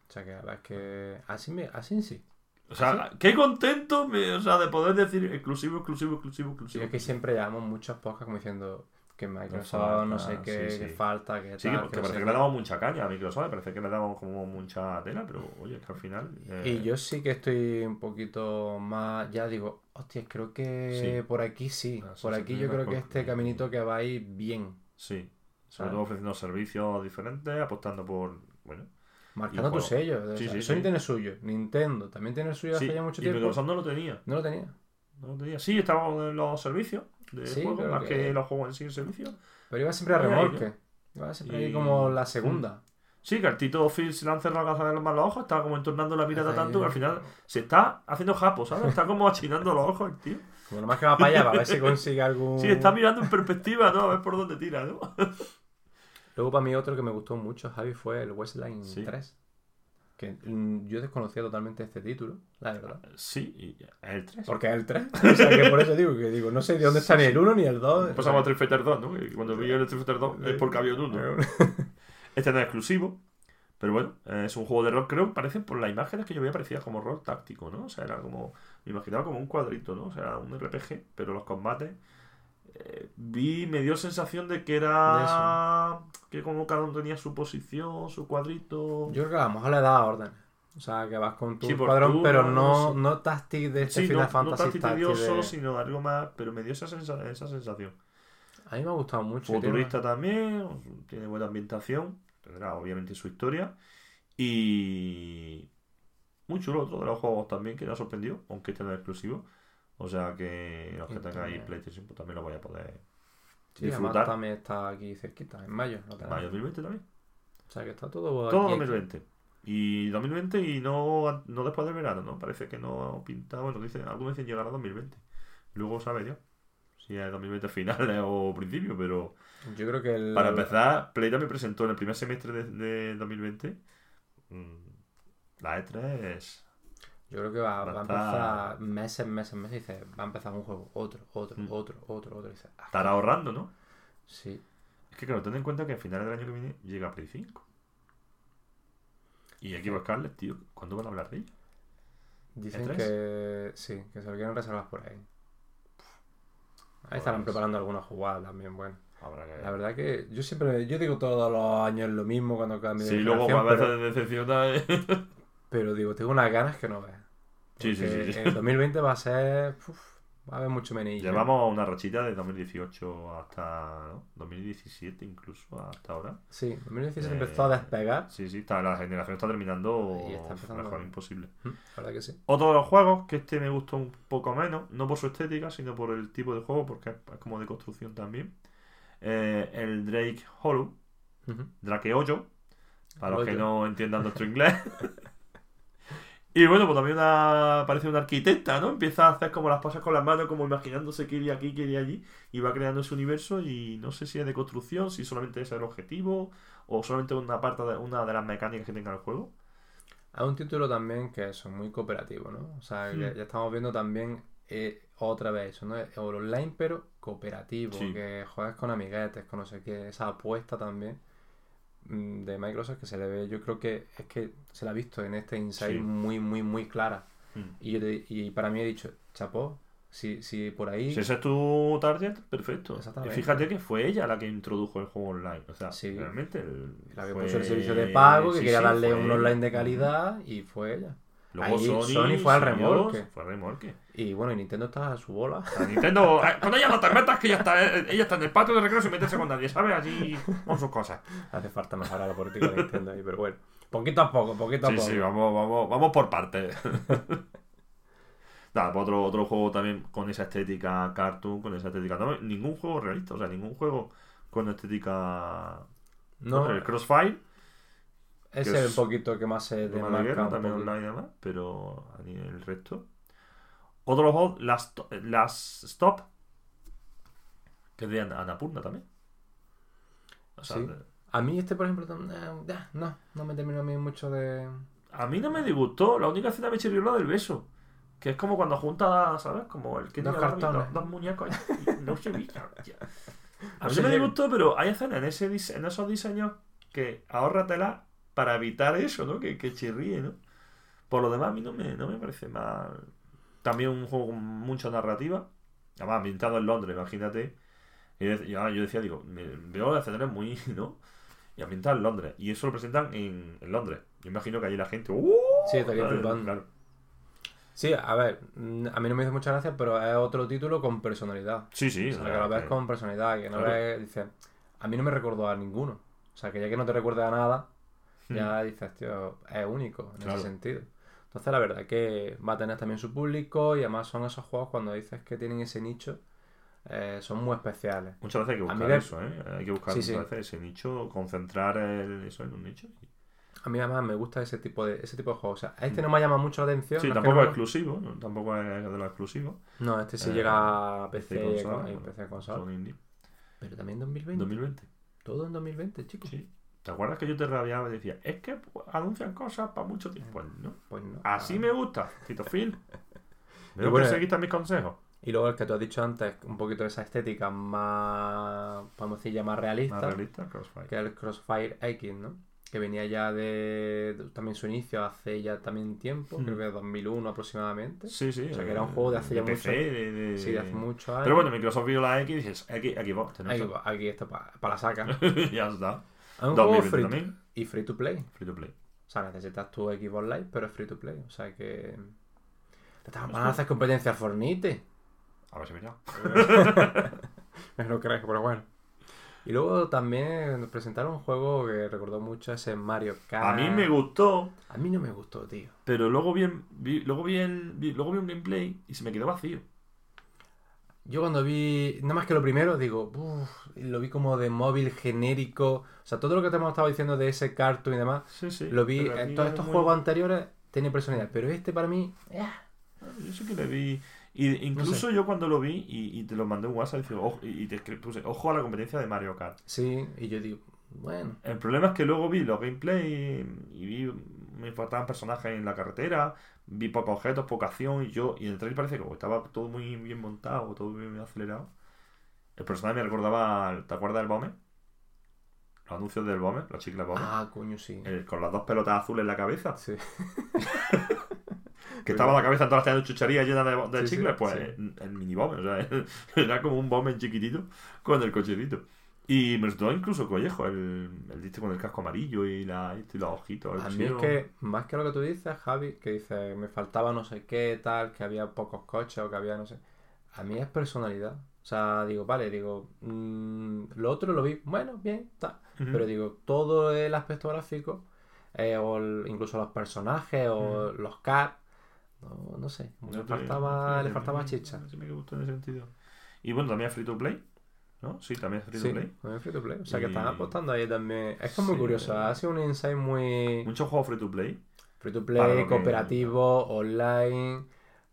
O sea que la verdad es que así, me, así sí. O sea, qué contento me- o sea, de poder decir exclusivo, exclusivo, exclusivo, exclusivo. es que siempre llevamos muchos podcasts como diciendo que Microsoft falta, no sé qué, sí, que sí. falta, que Sí, tal, que, que que no parece que le damos mucha caña a Microsoft, parece que le damos como mucha tela, pero oye, es que al final. eh, Y yo sí que estoy un poquito más, ya digo, hostia, creo que Sí. por aquí sí, Ah, por aquí yo creo que este caminito que va a ir bien, Sí. Sobre todo ofreciendo servicios diferentes, apostando por. Bueno. marcando Y tu sello. o Sí, sea, sí, Sony sí. tiene suyo, Nintendo también tiene el suyo hace ya mucho y tiempo. Microsoft no lo tenía. No lo tenía. No lo tenía. Sí, estaban en los servicios de Sí, juego, más que- que... los juegos en sí en servicio. Pero iba siempre a remolque. Iba siempre ahí Y- como la segunda. Sí, que al Tito Phil se han cerrado las de los ojos, está como entornando la mirada tanto que al final se está haciendo japo, ¿sabes? Está como achinando los ojos el tío. Como nomás que va para allá, para ver si consigue algún. Sí, está mirando en perspectiva, ¿no? A ver por dónde tira, ¿no? Luego para mí otro que me gustó mucho, Javi, fue el Westline Sí. 3. Que mm, yo desconocía totalmente este título, la verdad. Sí, y es el 3. Porque es el 3. O sea que por eso digo que digo, no sé de dónde está ni el 1 ni el 2. Pasamos a Street Fighter 2, ¿no? Y cuando vi el Street Fighter 2 es porque había un 1. Este no es exclusivo, pero bueno, es un juego de rol, creo, parece por las imágenes que yo veía parecía como rol táctico, ¿no? O sea, era como, me imaginaba como un cuadrito, ¿no? O sea, un RPG, pero los combates eh, vi, me dio sensación de que era que como cada uno tenía su posición, su cuadrito. Yo creo que a lo mejor le da orden. O sea, que vas con tu Sí, turno, pero no, no táctil de este Sí, Final no, Fantasy no tan táctil tedioso, de- sino algo más, pero me dio esa, sensa- esa sensación. A mí me ha gustado mucho. tiene Futurista también, tiene buena ambientación, tendrá obviamente su historia. Y muy chulo otro de los juegos también que me ha sorprendido, aunque este no es exclusivo. O sea que los que Este- tengáis PlayStation pues también lo voy a poder Sí, además disfrutar. también está aquí cerquita, en mayo. tenemos. Mayo 2020 también. O sea que está todo Todo aquí, aquí. 2020. Y 2020 y no, no después del verano, ¿no? Parece que no pinta, bueno, dicen, algunos dicen llegar a 2020. Luego sabe Dios si es 2020 finales o principio, pero Yo creo que el... Para empezar, Play me presentó en el primer semestre de, de 2020 mm, la E3 es... Yo creo que va, Va va a empezar meses, meses, meses. Y dices, va a empezar un juego, otro, otro, Mm. otro, otro, otro. Dices, ah, Estará ahorrando, ¿no? sí. Es que claro, ten en cuenta que a finales del año que viene llega Play 5. Y Xbox Scarlet, tío, ¿cuándo van a hablar de ella? Dicen ¿E3? que sí, que se lo quieren reservar por ahí. Ahí estarán preparando alguna jugada también, bueno. Que La verdad que yo siempre, yo digo todos los años lo mismo cuando cambio de Sí, luego a veces pero, decepciona. ¿eh? pero digo, tengo unas ganas que no veas. Sí, sí, sí, sí. El 2020 va a ser, uf, va a haber mucho menillo. Llevamos una rachita de 2018 hasta ¿no? 2017 incluso hasta ahora. Sí, 2017 Eh, empezó a despegar. Sí, sí, está, la generación está terminando Y está empezando- mejor imposible. La verdad que sí. Otro de los juegos, que este me gustó un poco menos, no por su estética, sino por el tipo de juego, porque es como de construcción también. Eh, el Drake Hollow, Ujú. Drake Hoyo, para los que no entiendan nuestro inglés. y bueno, pues también una, parece una arquitecta, ¿no? Empieza a hacer como las cosas con las manos, como imaginándose que iría aquí, que iría allí, y va creando ese universo y no sé si es de construcción, si solamente ese es el objetivo, o solamente una parte de una de las mecánicas que tenga el juego. Hay un título también que es muy cooperativo, ¿no? O sea, Hmm. ya, ya estamos viendo también eh, otra vez eso, ¿no? El online, pero cooperativo, Sí. que juegas con amiguetes, con no sé qué, esa apuesta también de Microsoft que se le ve, yo creo que es que se la ha visto en este Inside Sí. muy, muy, muy clara. Mm. Y, yo te- y para mí he dicho, chapó, si, si por ahí... Si ese es tu target, perfecto. Y fíjate que fue ella la que introdujo el juego online. O sea, Sí. realmente. el- La que fue- puso el servicio de pago, que sí, quería darle fue un online de calidad y fue ella. Luego Ahí Sony, Sony fue al remolque. Fue al remolque. Y bueno, y Nintendo está a su bola. Sea, Nintendo, eh, con ella no te metas, que ella está, eh, ella está en el patio de recreo sin meterse con nadie, ¿sabes? Allí con sus cosas. Hace falta mejorar la política de Nintendo ahí, pero bueno. Poquito a poco, poquito a Sí, poco. sí, vamos, vamos, vamos por partes. Nada, pues otro, otro juego también con esa estética cartoon, con esa estética. No, ningún juego realista, o sea, ningún juego con estética. No, el Crossfire, ese es un poquito que más se Roma de desmarca. guerra, un también poquito. online además, pero a nivel el resto. Otro juego, las, las Stop, que es de Ana- Annapurna también. O sea, Sí. de- A mí este, por ejemplo, eh, no, no me terminó a mí mucho de... a mí no me disgustó, la única escena me chirrió la del beso. Que es como cuando junta, ¿sabes? Como el que Dos cartones. dos, dos muñecos y no se hostia. A mí No me disgustó, pero hay escenas en, ese, en esos diseños que ahórratela para evitar eso, ¿no? Que, que chirríe, ¿no? Por lo demás, a mí no me, no me parece mal. También un juego con mucha narrativa. Además, ambientado en Londres, imagínate. Y yo, decía, digo, me, veo escenarios muy, ¿no? Y ambientado en Londres. Y eso lo presentan en, en Londres. Yo imagino que allí la gente. ¡Uh! Sí, estaría Claro, flipando. claro. Sí, a ver, mm, a mí no me hizo mucha gracia, pero es otro título con personalidad. Sí, sí. O sea, que lo ves que- con personalidad, que no Claro. ves, dices, a mí no me recordó a ninguno. O sea, que ya que no te recuerda a nada. Ya dices, tío, es único en Claro. ese sentido. Entonces, la verdad que va a tener también su público y además son esos juegos cuando dices que tienen ese nicho, eh, son muy especiales. Muchas veces hay que A mí buscar eso, ¿eh? Hay que buscar Sí, muchas sí. veces ese nicho, concentrar el- eso en un nicho. A mí además me gusta ese tipo de ese tipo de juegos. O sea, este no me llama mucho la atención. Mm. Sí, no es tampoco es no- exclusivo, ¿no? tampoco es de los exclusivos. No, este sí Eh, llega a PC, PC y consola, con- bueno, PC consola. Son indie. Pero también 2020. 2020. Todo en 2020, chicos. Sí. ¿Te acuerdas que yo te rabiaba y decía, es que anuncian cosas para mucho tiempo? Pues no. Pues no. Así Ah. me gusta, Tito Phil. Veo bueno, que seguiste mis consejos. Y luego el que tú has dicho antes, un poquito de esa estética más, podemos decir, ya más realista, Más realista, Crossfire. que el Crossfire X, ¿no? Que venía ya de, de- también su inicio hace ya también tiempo, Mm. creo que 2001 aproximadamente. Sí, sí. O sea, que eh, era un juego de hace ya PC, mucho- de- de- Sí, de hace muchos años. Pero bueno, Microsoft vio la X y dices, X, Xbox, aquí, esto para la saca. ya está. Es un juego 2020 free y free to play. Free to play. O sea, necesitas tu Xbox Live, pero es free to play. O sea que. Te estás- Es van a hacer competencia al Fornite. A ver si me llamo. no creo, pero bueno. Y luego también nos presentaron un juego que recordó mucho ese Mario Kart. A mí me gustó, A mí no me gustó, tío. pero luego vi, vi- luego vi el vi- luego vi un gameplay y se me quedó vacío. Yo cuando vi, nada más que lo primero, digo, uff, lo vi como de móvil genérico. O sea, todo lo que te hemos estado diciendo de ese cartoon y demás, Sí, sí. lo vi en todos es estos muy- juegos anteriores, tiene personalidad. Pero este para mí, eh, Yo sí que le vi. Y incluso yo cuando lo vi y, y te lo mandé en WhatsApp dije, ojo, y y te puse, ojo a la competencia de Mario Kart. sí, y yo digo, bueno, El problema es que luego vi los gameplay y, y vi me faltaban personajes en la carretera, vi pocos objetos, poca acción y yo, y en el trailer parece que estaba todo muy bien montado, todo muy bien acelerado. El personaje me recordaba, ¿te acuerdas del Bomber? Los anuncios del Bomber, los chicles Bomber. Ah, coño, sí. El- con las dos pelotas azules en la cabeza. Sí. Que estaba la cabeza toda de chucherías llena de, de Sí, sí, chicles, pues sí. el mini bomber, o sea, era como un bomber chiquitito con el cochecito. Y me resultó incluso collejo el, el con el casco amarillo y, la, y los ojitos. el A mí es que, más que lo que tú dices, Javi, que dices, me faltaba no sé qué, tal, que había pocos coches o que había no sé. A mí es personalidad. O sea, digo, vale, digo, mm, lo otro lo vi, bueno, bien, tal. Ujú. Pero digo, todo el aspecto gráfico, eh, o el- incluso los personajes, o los cars, no, no sé, No le te- faltaba, no le faltaba chicha. Sí me gustó en ese sentido. Y bueno, también free to play, ¿no? Sí, también es free Sí, to play. también free to play. O sea, que están apostando ahí también. Es que es muy Sí. curioso, ha sido un insight muy... Muchos juegos free to play. Free to play, que- cooperativo, online.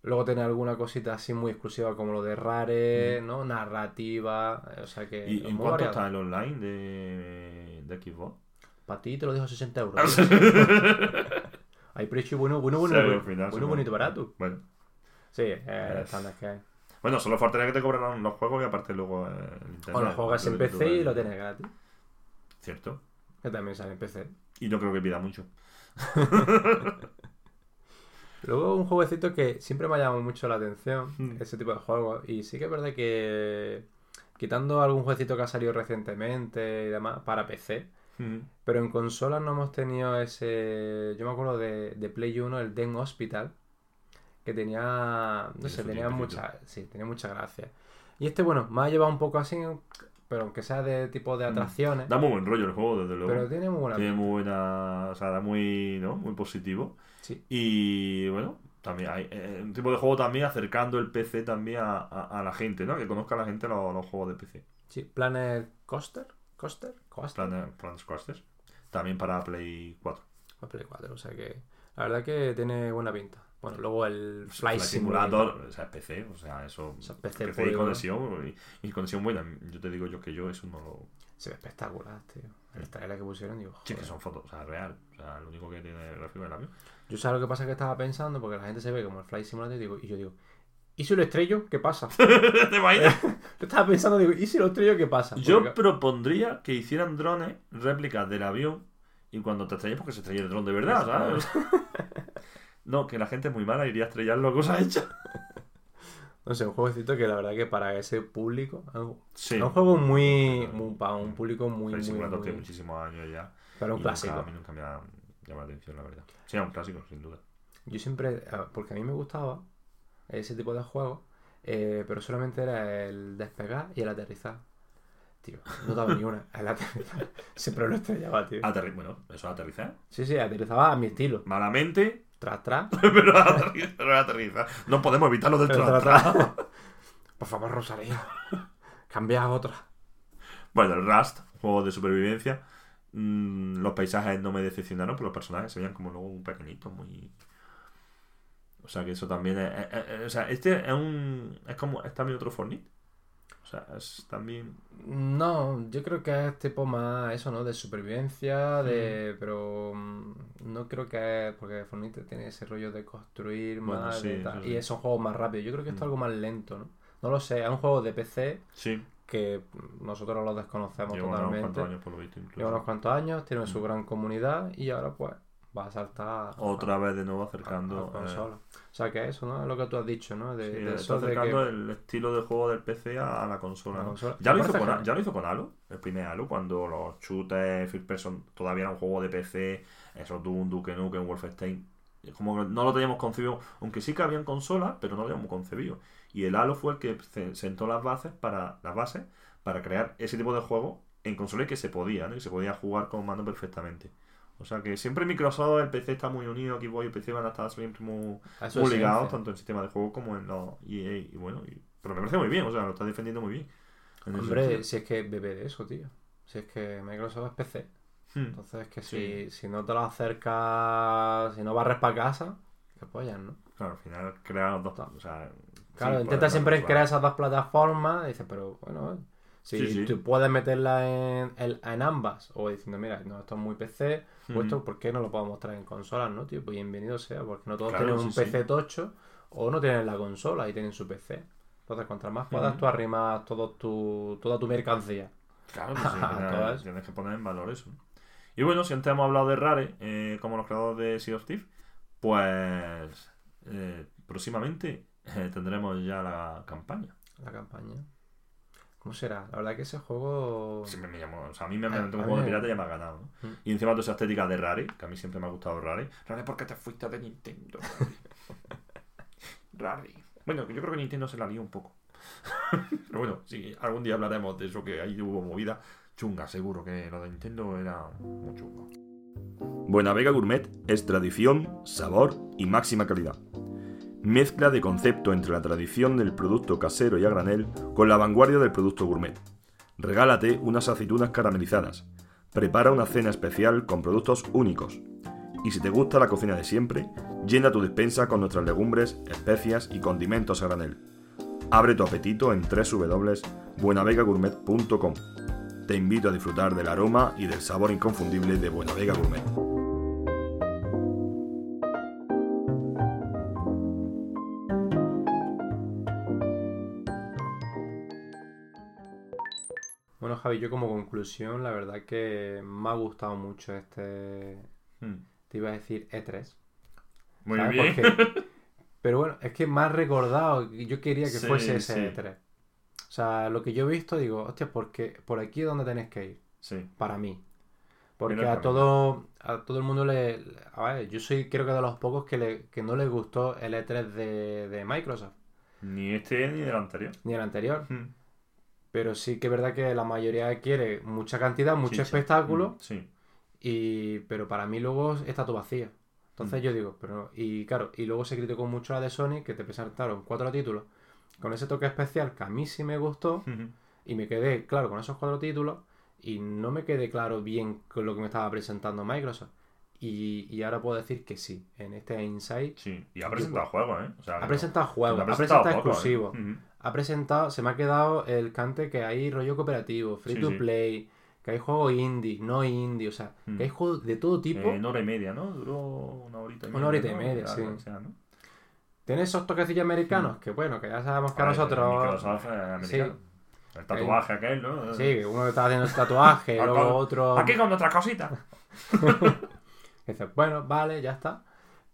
Luego tener alguna cosita así muy exclusiva como lo de Rare, ¿no? Narrativa. eh, O sea que. ¿Y es en cuánto variado. está el online de, de Xbox? Para ti te lo dejo 60 euros. Hay precio bueno, bueno, bueno, Sí, bueno, bueno, sí, bonito, barato. Bueno. Sí, eh, Es- estándar que Bueno, solo faltaría que te cobraran los juegos y aparte luego eh, el internet. O lo juegas en PC y lo tienes gratis. Cierto. Que también sale en PC. Y no creo que pida mucho. Luego un jueguecito que siempre me ha llamado mucho la atención, Mm. ese tipo de juegos, y sí que es verdad que quitando algún jueguecito que ha salido recientemente y demás para PC, pero en consolas no hemos tenido ese... Yo me acuerdo de, de Play 1, el Den Hospital, que tenía... No sé, tenía mucha... Sí, tenía mucha gracia. Y este, bueno, me ha llevado un poco así, pero aunque sea de tipo de Mm. atracciones, Da muy buen rollo el juego, desde luego. pero tiene muy buena... Tiene muy buena. O sea, da muy. ¿no? Muy positivo. Sí. Y bueno, también hay eh, un tipo de juego también acercando el PC también a, a- a la gente, ¿no? Que conozca a la gente los, los juegos de PC. Sí, Planet Coaster, Coaster, Coaster. Planet, Planet Coaster. También para Play 4. a Play 4, o sea que la verdad que tiene buena pinta. Bueno, luego el Fly, Flight Simulator. o sea, PC, o sea, eso. O sea, PC PC y conexión, y, y conexión buena. Yo te digo yo que yo eso no lo. Se ve espectacular, tío. El trailer que pusieron, digo, Sí, que joder. son fotos, o sea, real. O sea, lo único que tiene el gráfico del avión. Yo sé lo que pasa que estaba pensando, porque la gente se ve como el Fly Simulator, y, digo, y yo digo, ¿y si lo estrello? ¿Qué pasa? ¿Te imaginas? yo estaba pensando, digo, ¿y si lo estrello? ¿Qué pasa? Yo Porque- propondría que hicieran drones, réplicas del avión, y cuando te estrellas, porque se estrella el dron de verdad, ¿sabes? no, que la gente es muy mala, iría a estrellarlo a cosas hechas. No sé, un jueguecito que la verdad que para ese público... Sí. es un juego muy, muy- para un público muy, muy, muy- tiene muchísimos años ya. Pero un nunca- clásico. a mí nunca me ha llamado la atención, la verdad. Sí, un clásico, sin duda. Yo siempre, porque a mí me gustaba ese tipo de juegos, eh, pero solamente era el despegar y el aterrizar. Tío, no daba ni una. El aterrizar siempre lo estrellaba, tío. Aterri- bueno, eso es aterrizar. Sí, sí, aterrizaba a mi estilo. Malamente, Tras, tras. pero aterriza, pero aterriza. No podemos evitarlo del tras. tras. Por favor, Rosalía. Cambia a otra. Bueno, el Rust, juego de supervivencia. Mm, los paisajes no me decepcionaron, pero los personajes se veían como luego un pequeñito, muy. O sea que eso también es, es- es- O sea, este es un. Es como. Es también otro Fortnite. O sea, es también. No, yo creo que es tipo más eso, ¿no? De supervivencia, de... Pero mm, no creo que es... Porque Fortnite tiene ese rollo de construir Bueno, más sí, de tal, eso sí. y son juegos más rápidos. Yo creo que esto es Mm. algo más lento, ¿no? No lo sé, es un juego de PC Sí, que nosotros lo desconocemos lleva unos totalmente. cuantos años por lo visto. incluso. Lleva unos cuantos años, tiene su Mm. gran comunidad y ahora pues va a saltar a- Otra vez de nuevo a- acercando. a eh, consola. O sea que eso, ¿no? Es lo que tú has dicho, ¿no? De, sí, de de acercando que... el estilo de juego del PC a, a la consola. a. Ya, lo hizo con, ya lo hizo con Halo, el primer Halo, cuando los shooters first person todavía era un juego de PC, esos Doom, Duke Nukem, Wolfenstein. Como que no lo teníamos concebido, aunque sí que habían consolas, pero no lo habíamos concebido. Y el Halo fue el que se- sentó las bases para las bases para crear ese tipo de juego en consola y que se podía, ¿no? Y se podía jugar con mando perfectamente. O sea que siempre Microsoft, el PC está muy unido, Xbox y el PC van a estar siempre muy, muy ligados, tanto en sistema de juego como en los EA. Y bueno, y- pero me parece muy bien, o sea, lo está defendiendo muy bien. Hombre, si es que bebe de eso, tío. Si es que Microsoft es PC. Hmm. Entonces es que si, Sí. si no te lo acercas, si no barres para casa, que pollas, ¿no? Claro, al final crea los dos. O sea, Claro, sí, intenta siempre crear esas dos plataformas. Dices, pero bueno, Si sí. tú puedes meterla en, en, en ambas, o diciendo, mira, no, esto es muy PC, Ujú. esto, ¿por qué no lo podemos mostrar en consolas, no, tío? Pues bienvenido sea, porque no todos Claro, tienen un sí, sí. PC tocho, o no tienen la consola y tienen su PC. Entonces, contra más puedas Ujú. tú arrimar todo tu, toda tu mercancía. Claro, pues sí, tienes- que poner en valor eso. Y bueno, si antes hemos hablado de Rare, eh, como los creadores de Sea of Thieves, pues eh, próximamente eh, tendremos ya la campaña. La campaña. ¿Cómo será? La verdad que ese juego... Siempre me llamó, o sea, a mí me, meto un juego de pirata y ya me ha ganado. ¿no? Mm. Y encima toda esa estética de Rare, que a mí siempre me ha gustado Rare. Rare, ¿por qué te fuiste de Nintendo? Rare. Bueno, yo creo que Nintendo se la lió un poco. Pero bueno, sí, algún día hablaremos de eso, que ahí hubo movida chunga, seguro que lo de Nintendo era muy chungo. Buena Vega Gourmet es tradición, sabor y máxima calidad. Mezcla de concepto entre la tradición del producto casero y a granel con la vanguardia del producto gourmet. Regálate unas aceitunas caramelizadas. Prepara una cena especial con productos únicos. Y si te gusta la cocina de siempre, llena tu despensa con nuestras legumbres, especias y condimentos a granel. Abre tu apetito en www.buenavegagourmet.com. Te invito a disfrutar del aroma y del sabor inconfundible de Buena Vega Gourmet. Javi, yo como conclusión, la verdad que me ha gustado mucho este... Te iba a decir E3. Muy ¿sabes? bien. Porque- Pero bueno, es que me ha recordado, y yo quería que Sí, fuese ese sí. E3. O sea, lo que yo he visto, digo, hostia, porque por aquí es donde tenéis que ir, Sí. para mí. Porque a todo, a todo el mundo le... A ver, yo soy creo que de los pocos que, le, que no le gustó el E3 de, de Microsoft, Ni este ni el anterior. ni el anterior. Mm. Pero sí que es verdad que la mayoría quiere mucha cantidad, mucho espectáculo, Mm, Sí. y pero para mí luego está todo vacío. Entonces Mm. yo digo, pero y claro, y luego se criticó mucho la de Sony que te presentaron cuatro títulos con ese toque especial que a mí sí me gustó y me quedé claro con esos cuatro títulos y no me quedé claro bien con lo que me estaba presentando Microsoft. Y, y ahora puedo decir que sí, en este Insight Sí. Y ha presentado juegos, ¿eh? O sea, ha presentado juegos, ha presentado, poco, ¿eh? exclusivos, Ujú. Ha presentado, se me ha quedado el cante que hay rollo cooperativo, free Sí, to sí. play, que hay juegos indie, no indie, o sea, Mm. que hay juegos de todo tipo. Eh, en hora y media, ¿no? Duró una horita y media. Una horita y ¿no? media, Algo sí. sea, ¿no? Tiene esos toquecillos americanos, que bueno, que ya sabemos que a ver, nosotros... Microsoft americano. El tatuaje aquel, ¿no? Sí, uno que está haciendo el tatuaje, luego otro... Aquí con nuestras cositas. que dice, bueno, vale, ya está.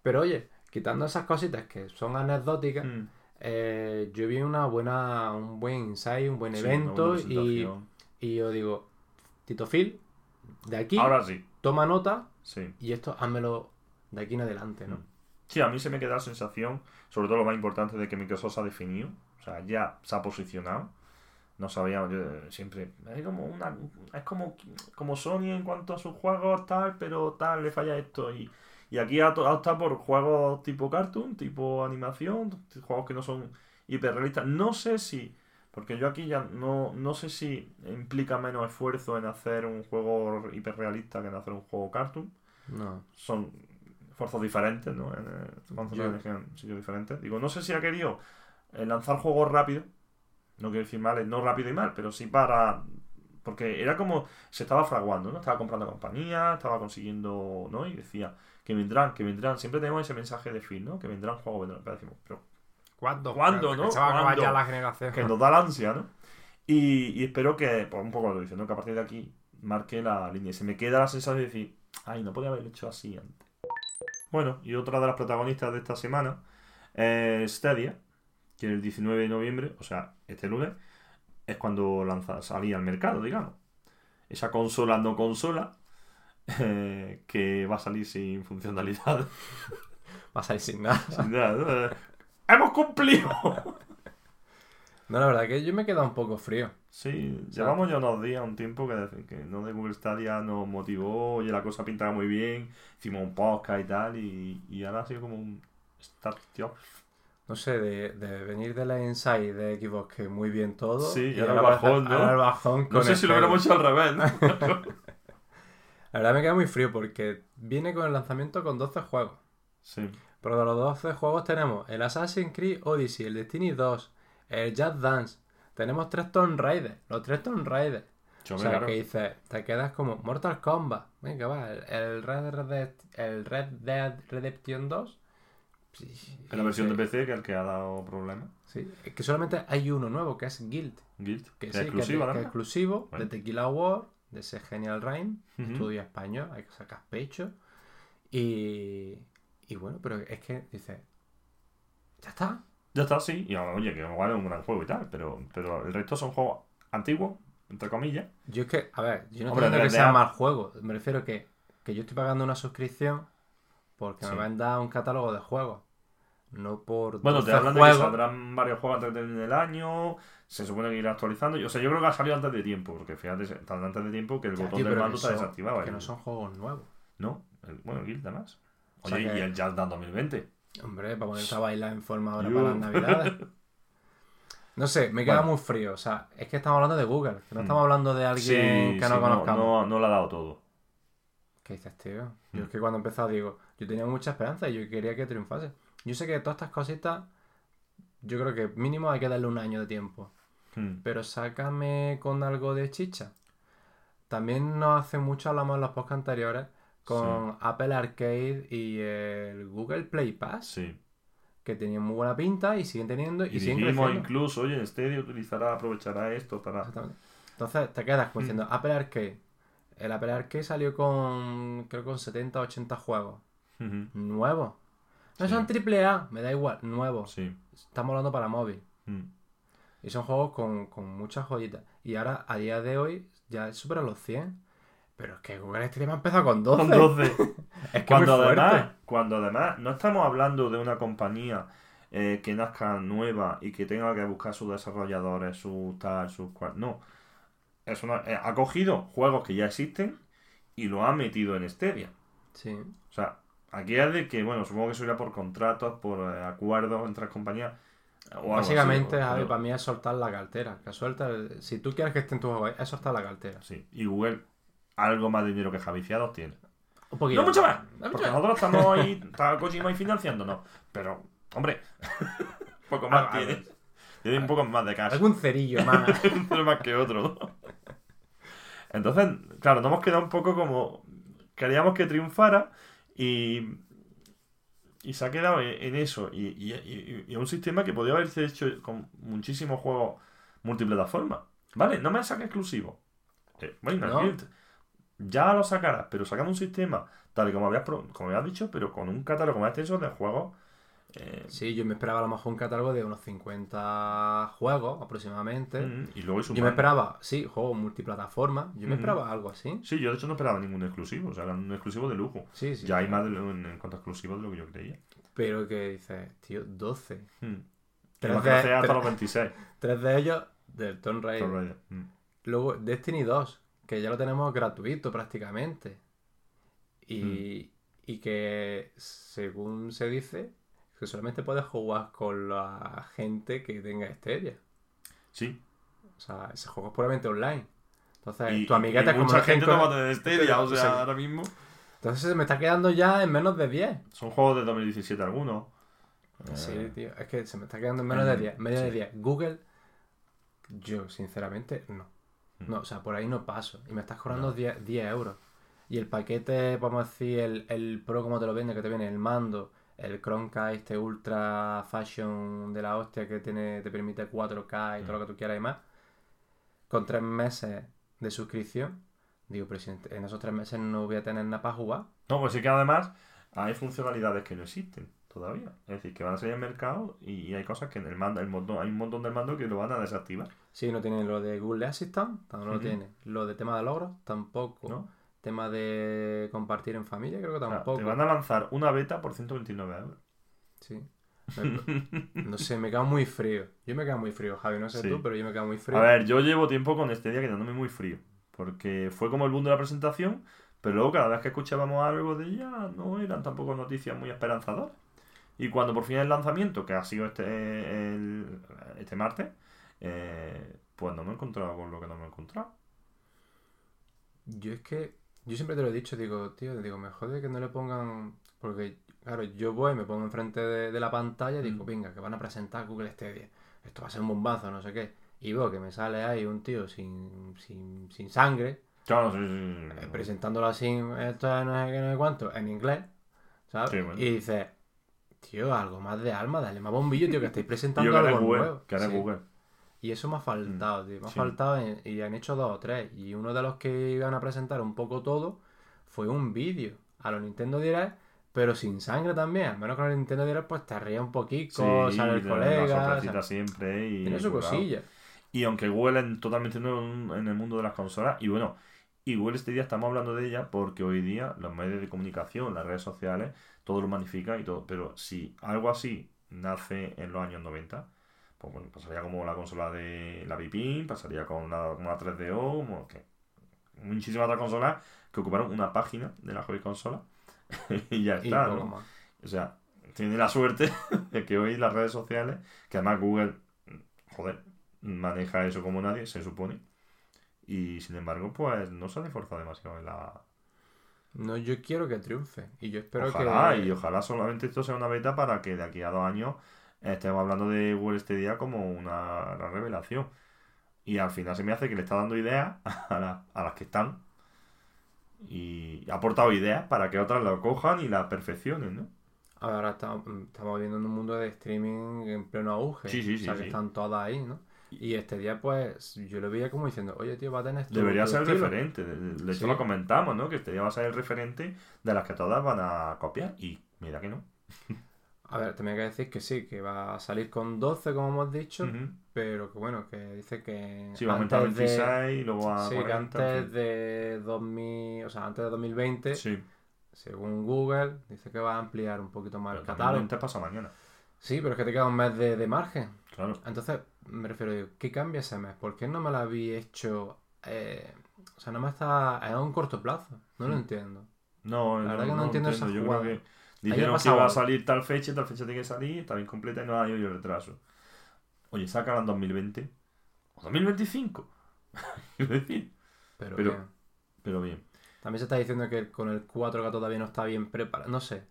Pero oye, quitando esas cositas que son anecdóticas, Mm. Eh, yo vi una buena, un buen insight, un buen Sí, evento y, y yo digo, Tito Phil, de aquí, Ahora sí. toma nota Sí. y esto házmelo de aquí en adelante, ¿no? Sí, a mí se me queda la sensación, sobre todo lo más importante, de que Microsoft se ha definido. O sea, ya se ha posicionado. No sabíamos, yo eh, siempre. Es como una. Es como, como Sony en cuanto a sus juegos, tal, pero tal, le falla esto. Y, y aquí ha, optado por juegos tipo cartoon, tipo animación, juegos que no son hiperrealistas. No sé si. Porque yo aquí ya no, no sé si implica menos esfuerzo en hacer un juego hiperrealista que en hacer un juego cartoon No. son esfuerzos diferentes, ¿no? En, eh, en sitios diferentes. Digo, no sé si ha querido eh, lanzar juegos rápidos, no quiero decir mal, no rápido y mal, pero sí para... Porque era como, se estaba fraguando, ¿no? Estaba comprando compañías, estaba consiguiendo, ¿no? Y decía, que vendrán, que vendrán. Siempre tenemos ese mensaje de Phil, ¿no? Que vendrán juegos, vendrán. Pero decimos, pero ¿Cuándo? ¿Cuándo, no? Se va a acabar ¿Cuándo? ya la generación. que nos da la ansia, ¿no? Y, y espero que, pues un poco lo diciendo, que a partir de aquí marque la línea. Y se me queda la sensación de decir, ay, no podía haberlo hecho así antes. Bueno, y otra de las protagonistas de esta semana es Stadia, que el 19 de noviembre, o sea, este lunes, es cuando lanza, salía al mercado, digamos. Esa consola no consola eh, que va a salir sin funcionalidad. Va a salir sin nada. sin nada, ¿no? ¡Hemos cumplido! No, la verdad que yo me he quedado un poco frío. Sí, llevamos ya unos días, un tiempo que, que no de Google Stadia nos motivó, oye, la cosa pintaba muy bien, hicimos un podcast y tal, y, y ahora ha sido como un start. No sé, de, de venir de la Inside de Xbox, que muy bien todo. Sí, y ahora el bajón, ¿no? ahora el bajón No sé si lo este- hubiéramos hecho al revés, ¿no? La verdad me queda muy frío porque viene con el lanzamiento con 12 juegos. sí, Pero de los 12 juegos tenemos el Assassin's Creed Odyssey, el Destiny 2, el Just Dance, tenemos tres Tomb Raiders, los tres Tomb Raiders. Yo O sea, claro. que dices, te quedas como Mortal Kombat. Venga, va, el, el Red, Red, el Red Dead Redemption 2. sí, En la versión sí, de PC que es el que ha dado problemas. Sí, es que solamente hay uno nuevo, que es Guild. Guild. Que, Que sí, que que ¿no? es exclusivo Bueno. de Tequila War, de ese Genial Rain, Ujú. estudio español, hay que sacar pecho. Y, y bueno, pero es que dice, ya está. Ya está, sí. Y oye, que igual es un gran juego y tal. Pero, pero el resto son juegos antiguos, entre comillas. Yo es que, a ver, yo no Hombre, diciendo que sea mal juego, me refiero que, que yo estoy pagando una suscripción porque Sí. me van a dar un catálogo de juegos. No por Bueno, te 12 hablan de que saldrán varios juegos antes del año. Se supone que irá actualizando. O sea, yo creo que ha salido antes de tiempo. Porque fíjate, tan antes de tiempo que el Ya, botón tío, del mando está desactivado. Que no son juegos nuevos. No, el- bueno, Guild además. O sea Oye, que- y el Just Dance 2020. Hombre, para ponerte a bailar en forma ahora Yo- para las navidades. No sé, me queda Bueno. muy frío. O sea, es que estamos hablando de Google, que no Mm. estamos hablando de alguien que no sí, conozcamos. No, no, le ha dado todo. ¿Qué dices, tío? Yo Mm. es que cuando he empezado digo, yo tenía mucha esperanza y yo quería que triunfase. Yo sé que todas estas cositas, yo creo que mínimo hay que darle un año de tiempo. Hmm. Pero sácame con algo de chicha. También nos hace mucho, hablamos en los podcasts anteriores, con Apple Arcade y el Google Play Pass, Sí. que tenían muy buena pinta y siguen teniendo y, Y siguen creciendo. incluso, oye, en Stadia utilizará, aprovechará esto para. Exactamente. Entonces te quedas como diciendo Apple Arcade. El Apple Arcade salió con, creo con 70 80 juegos. Nuevos. No son triple A, me da igual, nuevos. Sí. Estamos hablando para móvil. Mm. Y son juegos con, con muchas joyitas. Y ahora, a día de hoy, ya superan los 100. Pero es que Google Stream ha empezado con 12. Con 12. Es que cuando, muy además, cuando además no estamos hablando de una compañía eh, que nazca nueva y que tenga que buscar sus desarrolladores, sus tal, sus cual. No. Es una, eh, ha cogido juegos que ya existen y lo ha metido en Stadia. Sí. O sea, aquí es de que, bueno, supongo que eso irá por contratos, por eh, acuerdos entre las compañías. o así, Básicamente, o- Javi, pero- para mí es soltar la cartera. Que suelta el- Si tú quieres que esté en tu es soltar la cartera. Sí. Y Google, algo más de dinero que javiciados tiene. Un poquito. No mucho más. No mucho Porque más. nosotros estamos ahí, está Kojima ahí financiándonos. Pero, hombre, un poco más Algo- tiene. Tiene un poco más de cash. Algún cerillo más. Uno más que otro. Entonces, claro, nos hemos quedado un poco como. Queríamos que triunfara y. Y se ha quedado en, en eso. Y, y, y- y un sistema que podría haberse hecho con muchísimos juegos multiplataforma. Vale, no me saca exclusivo. Eh, bueno, No. Ya lo sacarás, pero sacando un sistema tal y como habías, como habías dicho, pero con un catálogo más extenso de juegos. Eh, Sí, yo me esperaba a lo mejor un catálogo de unos 50 juegos aproximadamente. mm, y luego Yo me esperaba, sí, juegos multiplataforma. Yo me Ujú. esperaba algo así. Sí, yo de hecho no esperaba ningún exclusivo, o sea, era un exclusivo de lujo. Sí, sí. ya hay más de en, en cuanto a exclusivos de lo que yo creía. Pero que dices, tío, 12. Hmm. Tres de- hasta tres- los 26. Tres de ellos del Tomb Raider. Tomb Raider. Hmm. Luego Destiny 2, que ya lo tenemos gratuito prácticamente. Y, y que según se dice, que solamente puedes jugar con la gente que tenga Stadia. Sí. O sea, ese juego es puramente online. Entonces, Y, tu amigueta y como mucha gente no va a Stadia, o sea, Sí. ahora mismo. Entonces se me está quedando ya en menos de 10. Son juegos de 2017 algunos. Sí, Eh, tío. Es que se me está quedando en menos de Mm, 10. Medio de sí. 10. Google, yo sinceramente no. Mm. No, o sea, por ahí no paso. Y me estás cobrando No. 10, 10 euros. Y el paquete, vamos a decir, el, el Pro como te lo vende, que te viene el mando, el Chromecast este Ultra Fashion de la hostia que tiene, te permite 4K y todo Mm. lo que tú quieras y más, con tres meses de suscripción, digo, pero si en esos tres meses no voy a tener nada para jugar, No, pues sí que además hay funcionalidades que no existen todavía. Es decir, que van a salir al mercado y hay cosas que en el mando, el montón, hay un montón del mando que lo van a desactivar. Sí, no tiene lo de Google Assistant, tampoco lo Ujú. tiene. Lo de tema de logros, tampoco. ¿no? Tema de compartir en familia, creo que tampoco. te van a lanzar una beta por 129 euros. Sí. No sé, me quedo muy frío. Yo me quedo muy frío, Javi, no sé Sí. tú, pero yo me quedo muy frío. A ver, yo llevo tiempo con este día quedándome muy frío. Porque fue como el boom de la presentación, pero luego cada vez que escuchábamos algo de ella, no eran tampoco noticias muy esperanzadoras. Y cuando por fin el lanzamiento, que ha sido este, el- este martes, eh, pues no me he encontrado con lo que no me he encontrado. Yo es que, yo siempre te lo he dicho, digo, tío, digo, me jode que no le pongan, porque, claro, yo voy, me pongo enfrente de, de la pantalla y digo, Mm. venga, que van a presentar Google Stadia, esto va a ser un bombazo, no sé qué, y veo que me sale ahí un tío sin, sin, sin sangre, Claro, sí, sí, eh, presentándolo así, esto es no sé qué, no sé cuánto, en inglés, ¿sabes? Bueno. Y dices, tío, algo más de alma, dale más bombillo, tío, que estáis presentando yo que algo Google. nuevo. Que. Google. Y eso me ha faltado, tío. Me ha sí. faltado en- y han hecho dos o tres. Y uno de los que iban a presentar un poco todo fue un vídeo a los Nintendo Direct, pero sin sangre también. Al menos con el Nintendo Direct pues te ríe un poquito, sale el colega. sorpresita o sea, siempre y tiene su cosilla. Y aunque Google es totalmente nuevo en en el mundo de las consolas, y bueno, y Google este día estamos hablando de ella porque hoy día los medios de comunicación, las redes sociales, todo lo magnifica y todo. Pero si algo así nace en los años 90, pues bueno, pasaría como la consola de la Vipin, pasaría con la, la 3DO, como que muchísimas otras consolas que ocuparon una página de la Hobby Consola y ya está. O sea, tiene la suerte de que hoy las redes sociales, que además Google, joder, maneja eso como nadie, se supone. Y sin embargo, pues no se han esforzado demasiado en la. No, yo quiero que triunfe. Y yo espero ojalá, que. y ojalá solamente esto sea una beta para que de aquí a dos años estemos hablando de Google este día como una gran revelación. Y al final se me hace que le está dando ideas a, la- a las que están. Y ha aportado ideas para que otras lo cojan y la perfeccionen, ¿no? Ahora estamos, estamos viviendo en un mundo de streaming en pleno auge. Sí, sí, O sea, sí, que sí. están todas ahí, ¿no? Y este día, pues, yo lo veía como diciendo, oye, tío, va a tener tu- Debería ser el estilo. referente. De de hecho, Sí. lo comentamos, ¿no? Que este día va a ser el referente de las que todas van a copiar. Y mira que no. A ver, también hay que decir que sí, que va a salir con 12, como hemos dicho, pero que bueno, que dice que Sí, va a aumentar antes de- 26 y luego a Sí, que 40. en antes fin. de 2000, o sea, antes de 2020, Sí, según Google, dice que va a ampliar un poquito más pero el catálogo. 2020 pasa mañana. Sí, pero es que te queda un mes de, de margen. Claro. Entonces, me refiero, digo, ¿qué cambia ese mes? ¿Por qué no me lo había hecho? eh, o sea, no me está. Es a un corto plazo. No lo entiendo. No, La verdad que no entiendo esa Yo jugada. creo que dijeron que iba a salir tal fecha, tal fecha tiene que salir, está bien completa y no hay hoy retraso. Oye, sacan en 2020 o 2025. Quiero decir, Pero, Pero- bien. pero bien. También se está diciendo que con el 4K todavía no está bien preparado. No sé.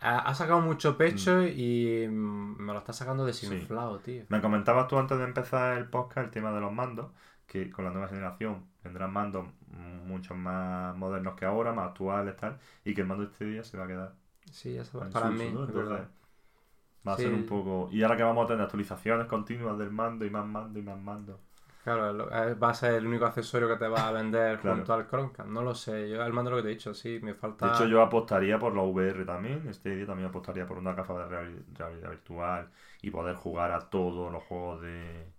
Ha, ha sacado mucho pecho y mm, me lo está sacando desinflado, tío. Me comentabas tú antes de empezar el podcast el tema de los mandos, que con la nueva generación vendrán mandos mucho más modernos que ahora, más actuales, tal, y que el mando este día se va a quedar Sí, eso en para mí. Entonces, va a Sí. ser un poco... Y ahora que vamos a tener actualizaciones continuas del mando y más mando y más mando. Claro, eh, va a ser el único accesorio que te va a vender Claro. junto al Chromecast. No lo sé. Yo al mando lo que te he dicho, sí, me falta. De hecho, yo apostaría por la VR también. Este día también apostaría por una gafa de reali- realidad virtual y poder jugar a todos los juegos de...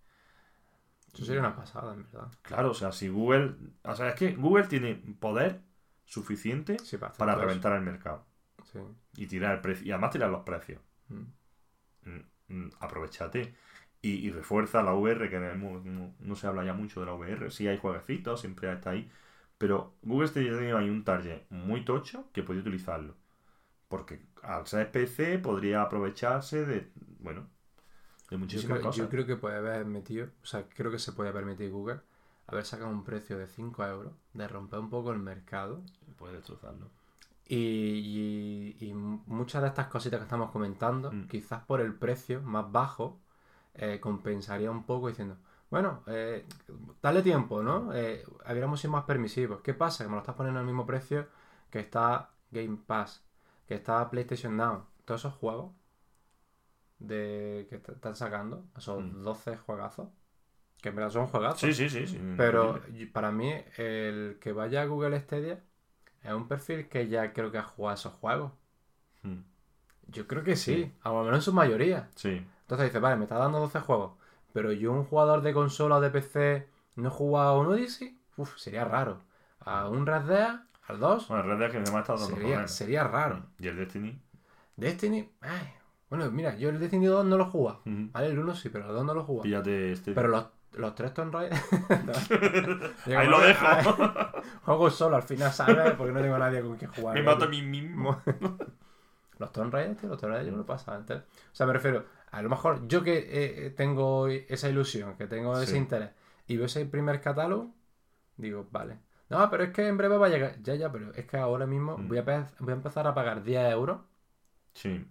Eso sería una pasada, en verdad. Claro, o sea, si Google... O sea, es que Google tiene poder suficiente Sí, para, reventar el mercado. Sí. Y tirar el precio. Y además tirar los precios. Mm. Mm, mm, aprovechate. Y, y refuerza la VR, que en el mu- no, no se habla ya mucho de la VR. Sí hay jueguecitos, siempre está ahí. Pero Google tenía ahí un target muy tocho que podía utilizarlo. Porque al ser PC podría aprovecharse de, bueno, de Yo, creo, cosas. yo creo que puede haber metido, o sea, creo que se puede permitir Google haber sacado un precio de 5 euros, de romper un poco el mercado. Puede destrozarlo. Y, y- y muchas de estas cositas que estamos comentando, Mm. quizás por el precio más bajo, eh, compensaría un poco diciendo, bueno, eh, dale tiempo, ¿no? Eh, hubiéramos sido más permisivos. ¿Qué pasa? Que me lo estás poniendo al mismo precio que está Game Pass, que está PlayStation Now. Todos esos juegos de que están sacando, esos Mm. 12 juegazos, que en verdad son juegazos. Sí, sí, sí. sí, Pero para mí, el que vaya a Google Stadia es un perfil que ya creo que ha jugado esos juegos. Mm, Yo creo que sí, Sí. a lo mejor en su mayoría. Sí, Entonces dice, vale, me está dando 12 juegos, pero yo un jugador de consola o de PC no he jugado a un Odyssey, uf, sería raro. A un Red Dead, al 2, bueno, Red Dead que además está dando sería, sería raro. Y el Destiny. Destiny, ay, bueno, mira, yo el Destiny 2 no lo. Ujú. Vale, el 1 sí, pero el 2 no lo jugado. Píllate este. Pero los, los tres Tomb Raider... Ahí lo dejo. Juego solo al final, ¿sabes? Porque no tengo nadie con quien jugar. Me mato a mí mismo. Los Tomb Raider, tío, los Tomb Raider yo no lo pasaba antes. O sea, me refiero, a lo mejor yo que eh, tengo esa ilusión, que tengo ese Sí. interés, y veo ese primer catálogo, digo, vale. No, pero es que en breve va a llegar. Ya, ya, pero es que ahora mismo Mm. voy, a, voy a empezar a pagar 10 euros Sí.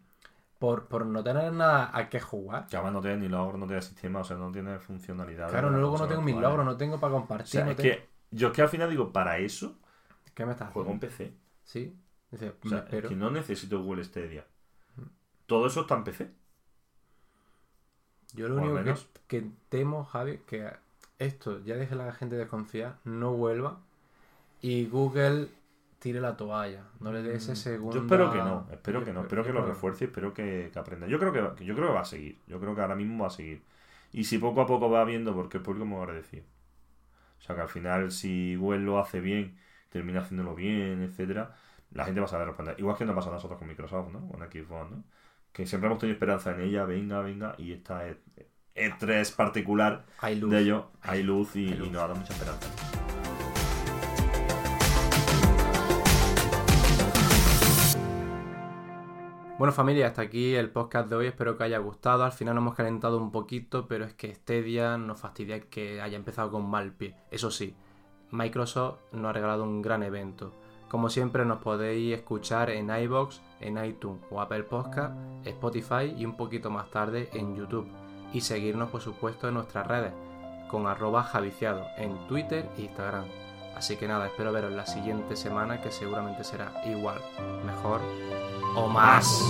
Por, por no tener nada a qué jugar. Que además no tiene ni logros, no tiene sistema, o sea, no tiene funcionalidad. Claro, luego no tengo mis logros, no tengo para O compartir. sea, no es tengo- que yo es que al final digo, para eso ¿Qué me estás juego en? PC. Sí. Dice, O sea, es que no necesito Google Stadia. Todo eso está en PC. Yo lo único que, que temo, Javi, que esto ya deje a la gente desconfiar, no vuelva y Google tire la toalla, no le dé ese segundo. Mm, Yo espero que no, espero que no, espero que lo refuerce, espero que, que aprenda. Yo creo que, va- yo creo que va a seguir, yo creo que ahora mismo va a seguir. Y si poco a poco va viendo, porque el público muy agradecido. O sea que al final, si Google lo hace bien, termina haciéndolo bien, etcétera, la gente va a saber responder. Igual que nos pasa a nosotros con Microsoft, ¿no? Con Xbox, ¿no? Que siempre hemos tenido esperanza en ella, venga, venga, y esta es E3 particular Hay luz. de ello, hay luz y, hay luz. y nos ha dado mucha esperanza. Bueno familia, hasta aquí el podcast de hoy, espero que haya gustado. Al final nos hemos calentado un poquito, pero es que Stadia nos fastidia que haya empezado con mal pie. Eso sí, Microsoft nos ha regalado un gran evento. Como siempre nos podéis escuchar en iBox, en iTunes o Apple Podcast, Spotify y un poquito más tarde en YouTube. Y seguirnos por supuesto en nuestras redes, con arroba javiciado en Twitter e Instagram. Así que nada, espero veros la siguiente semana que seguramente será igual, mejor o más.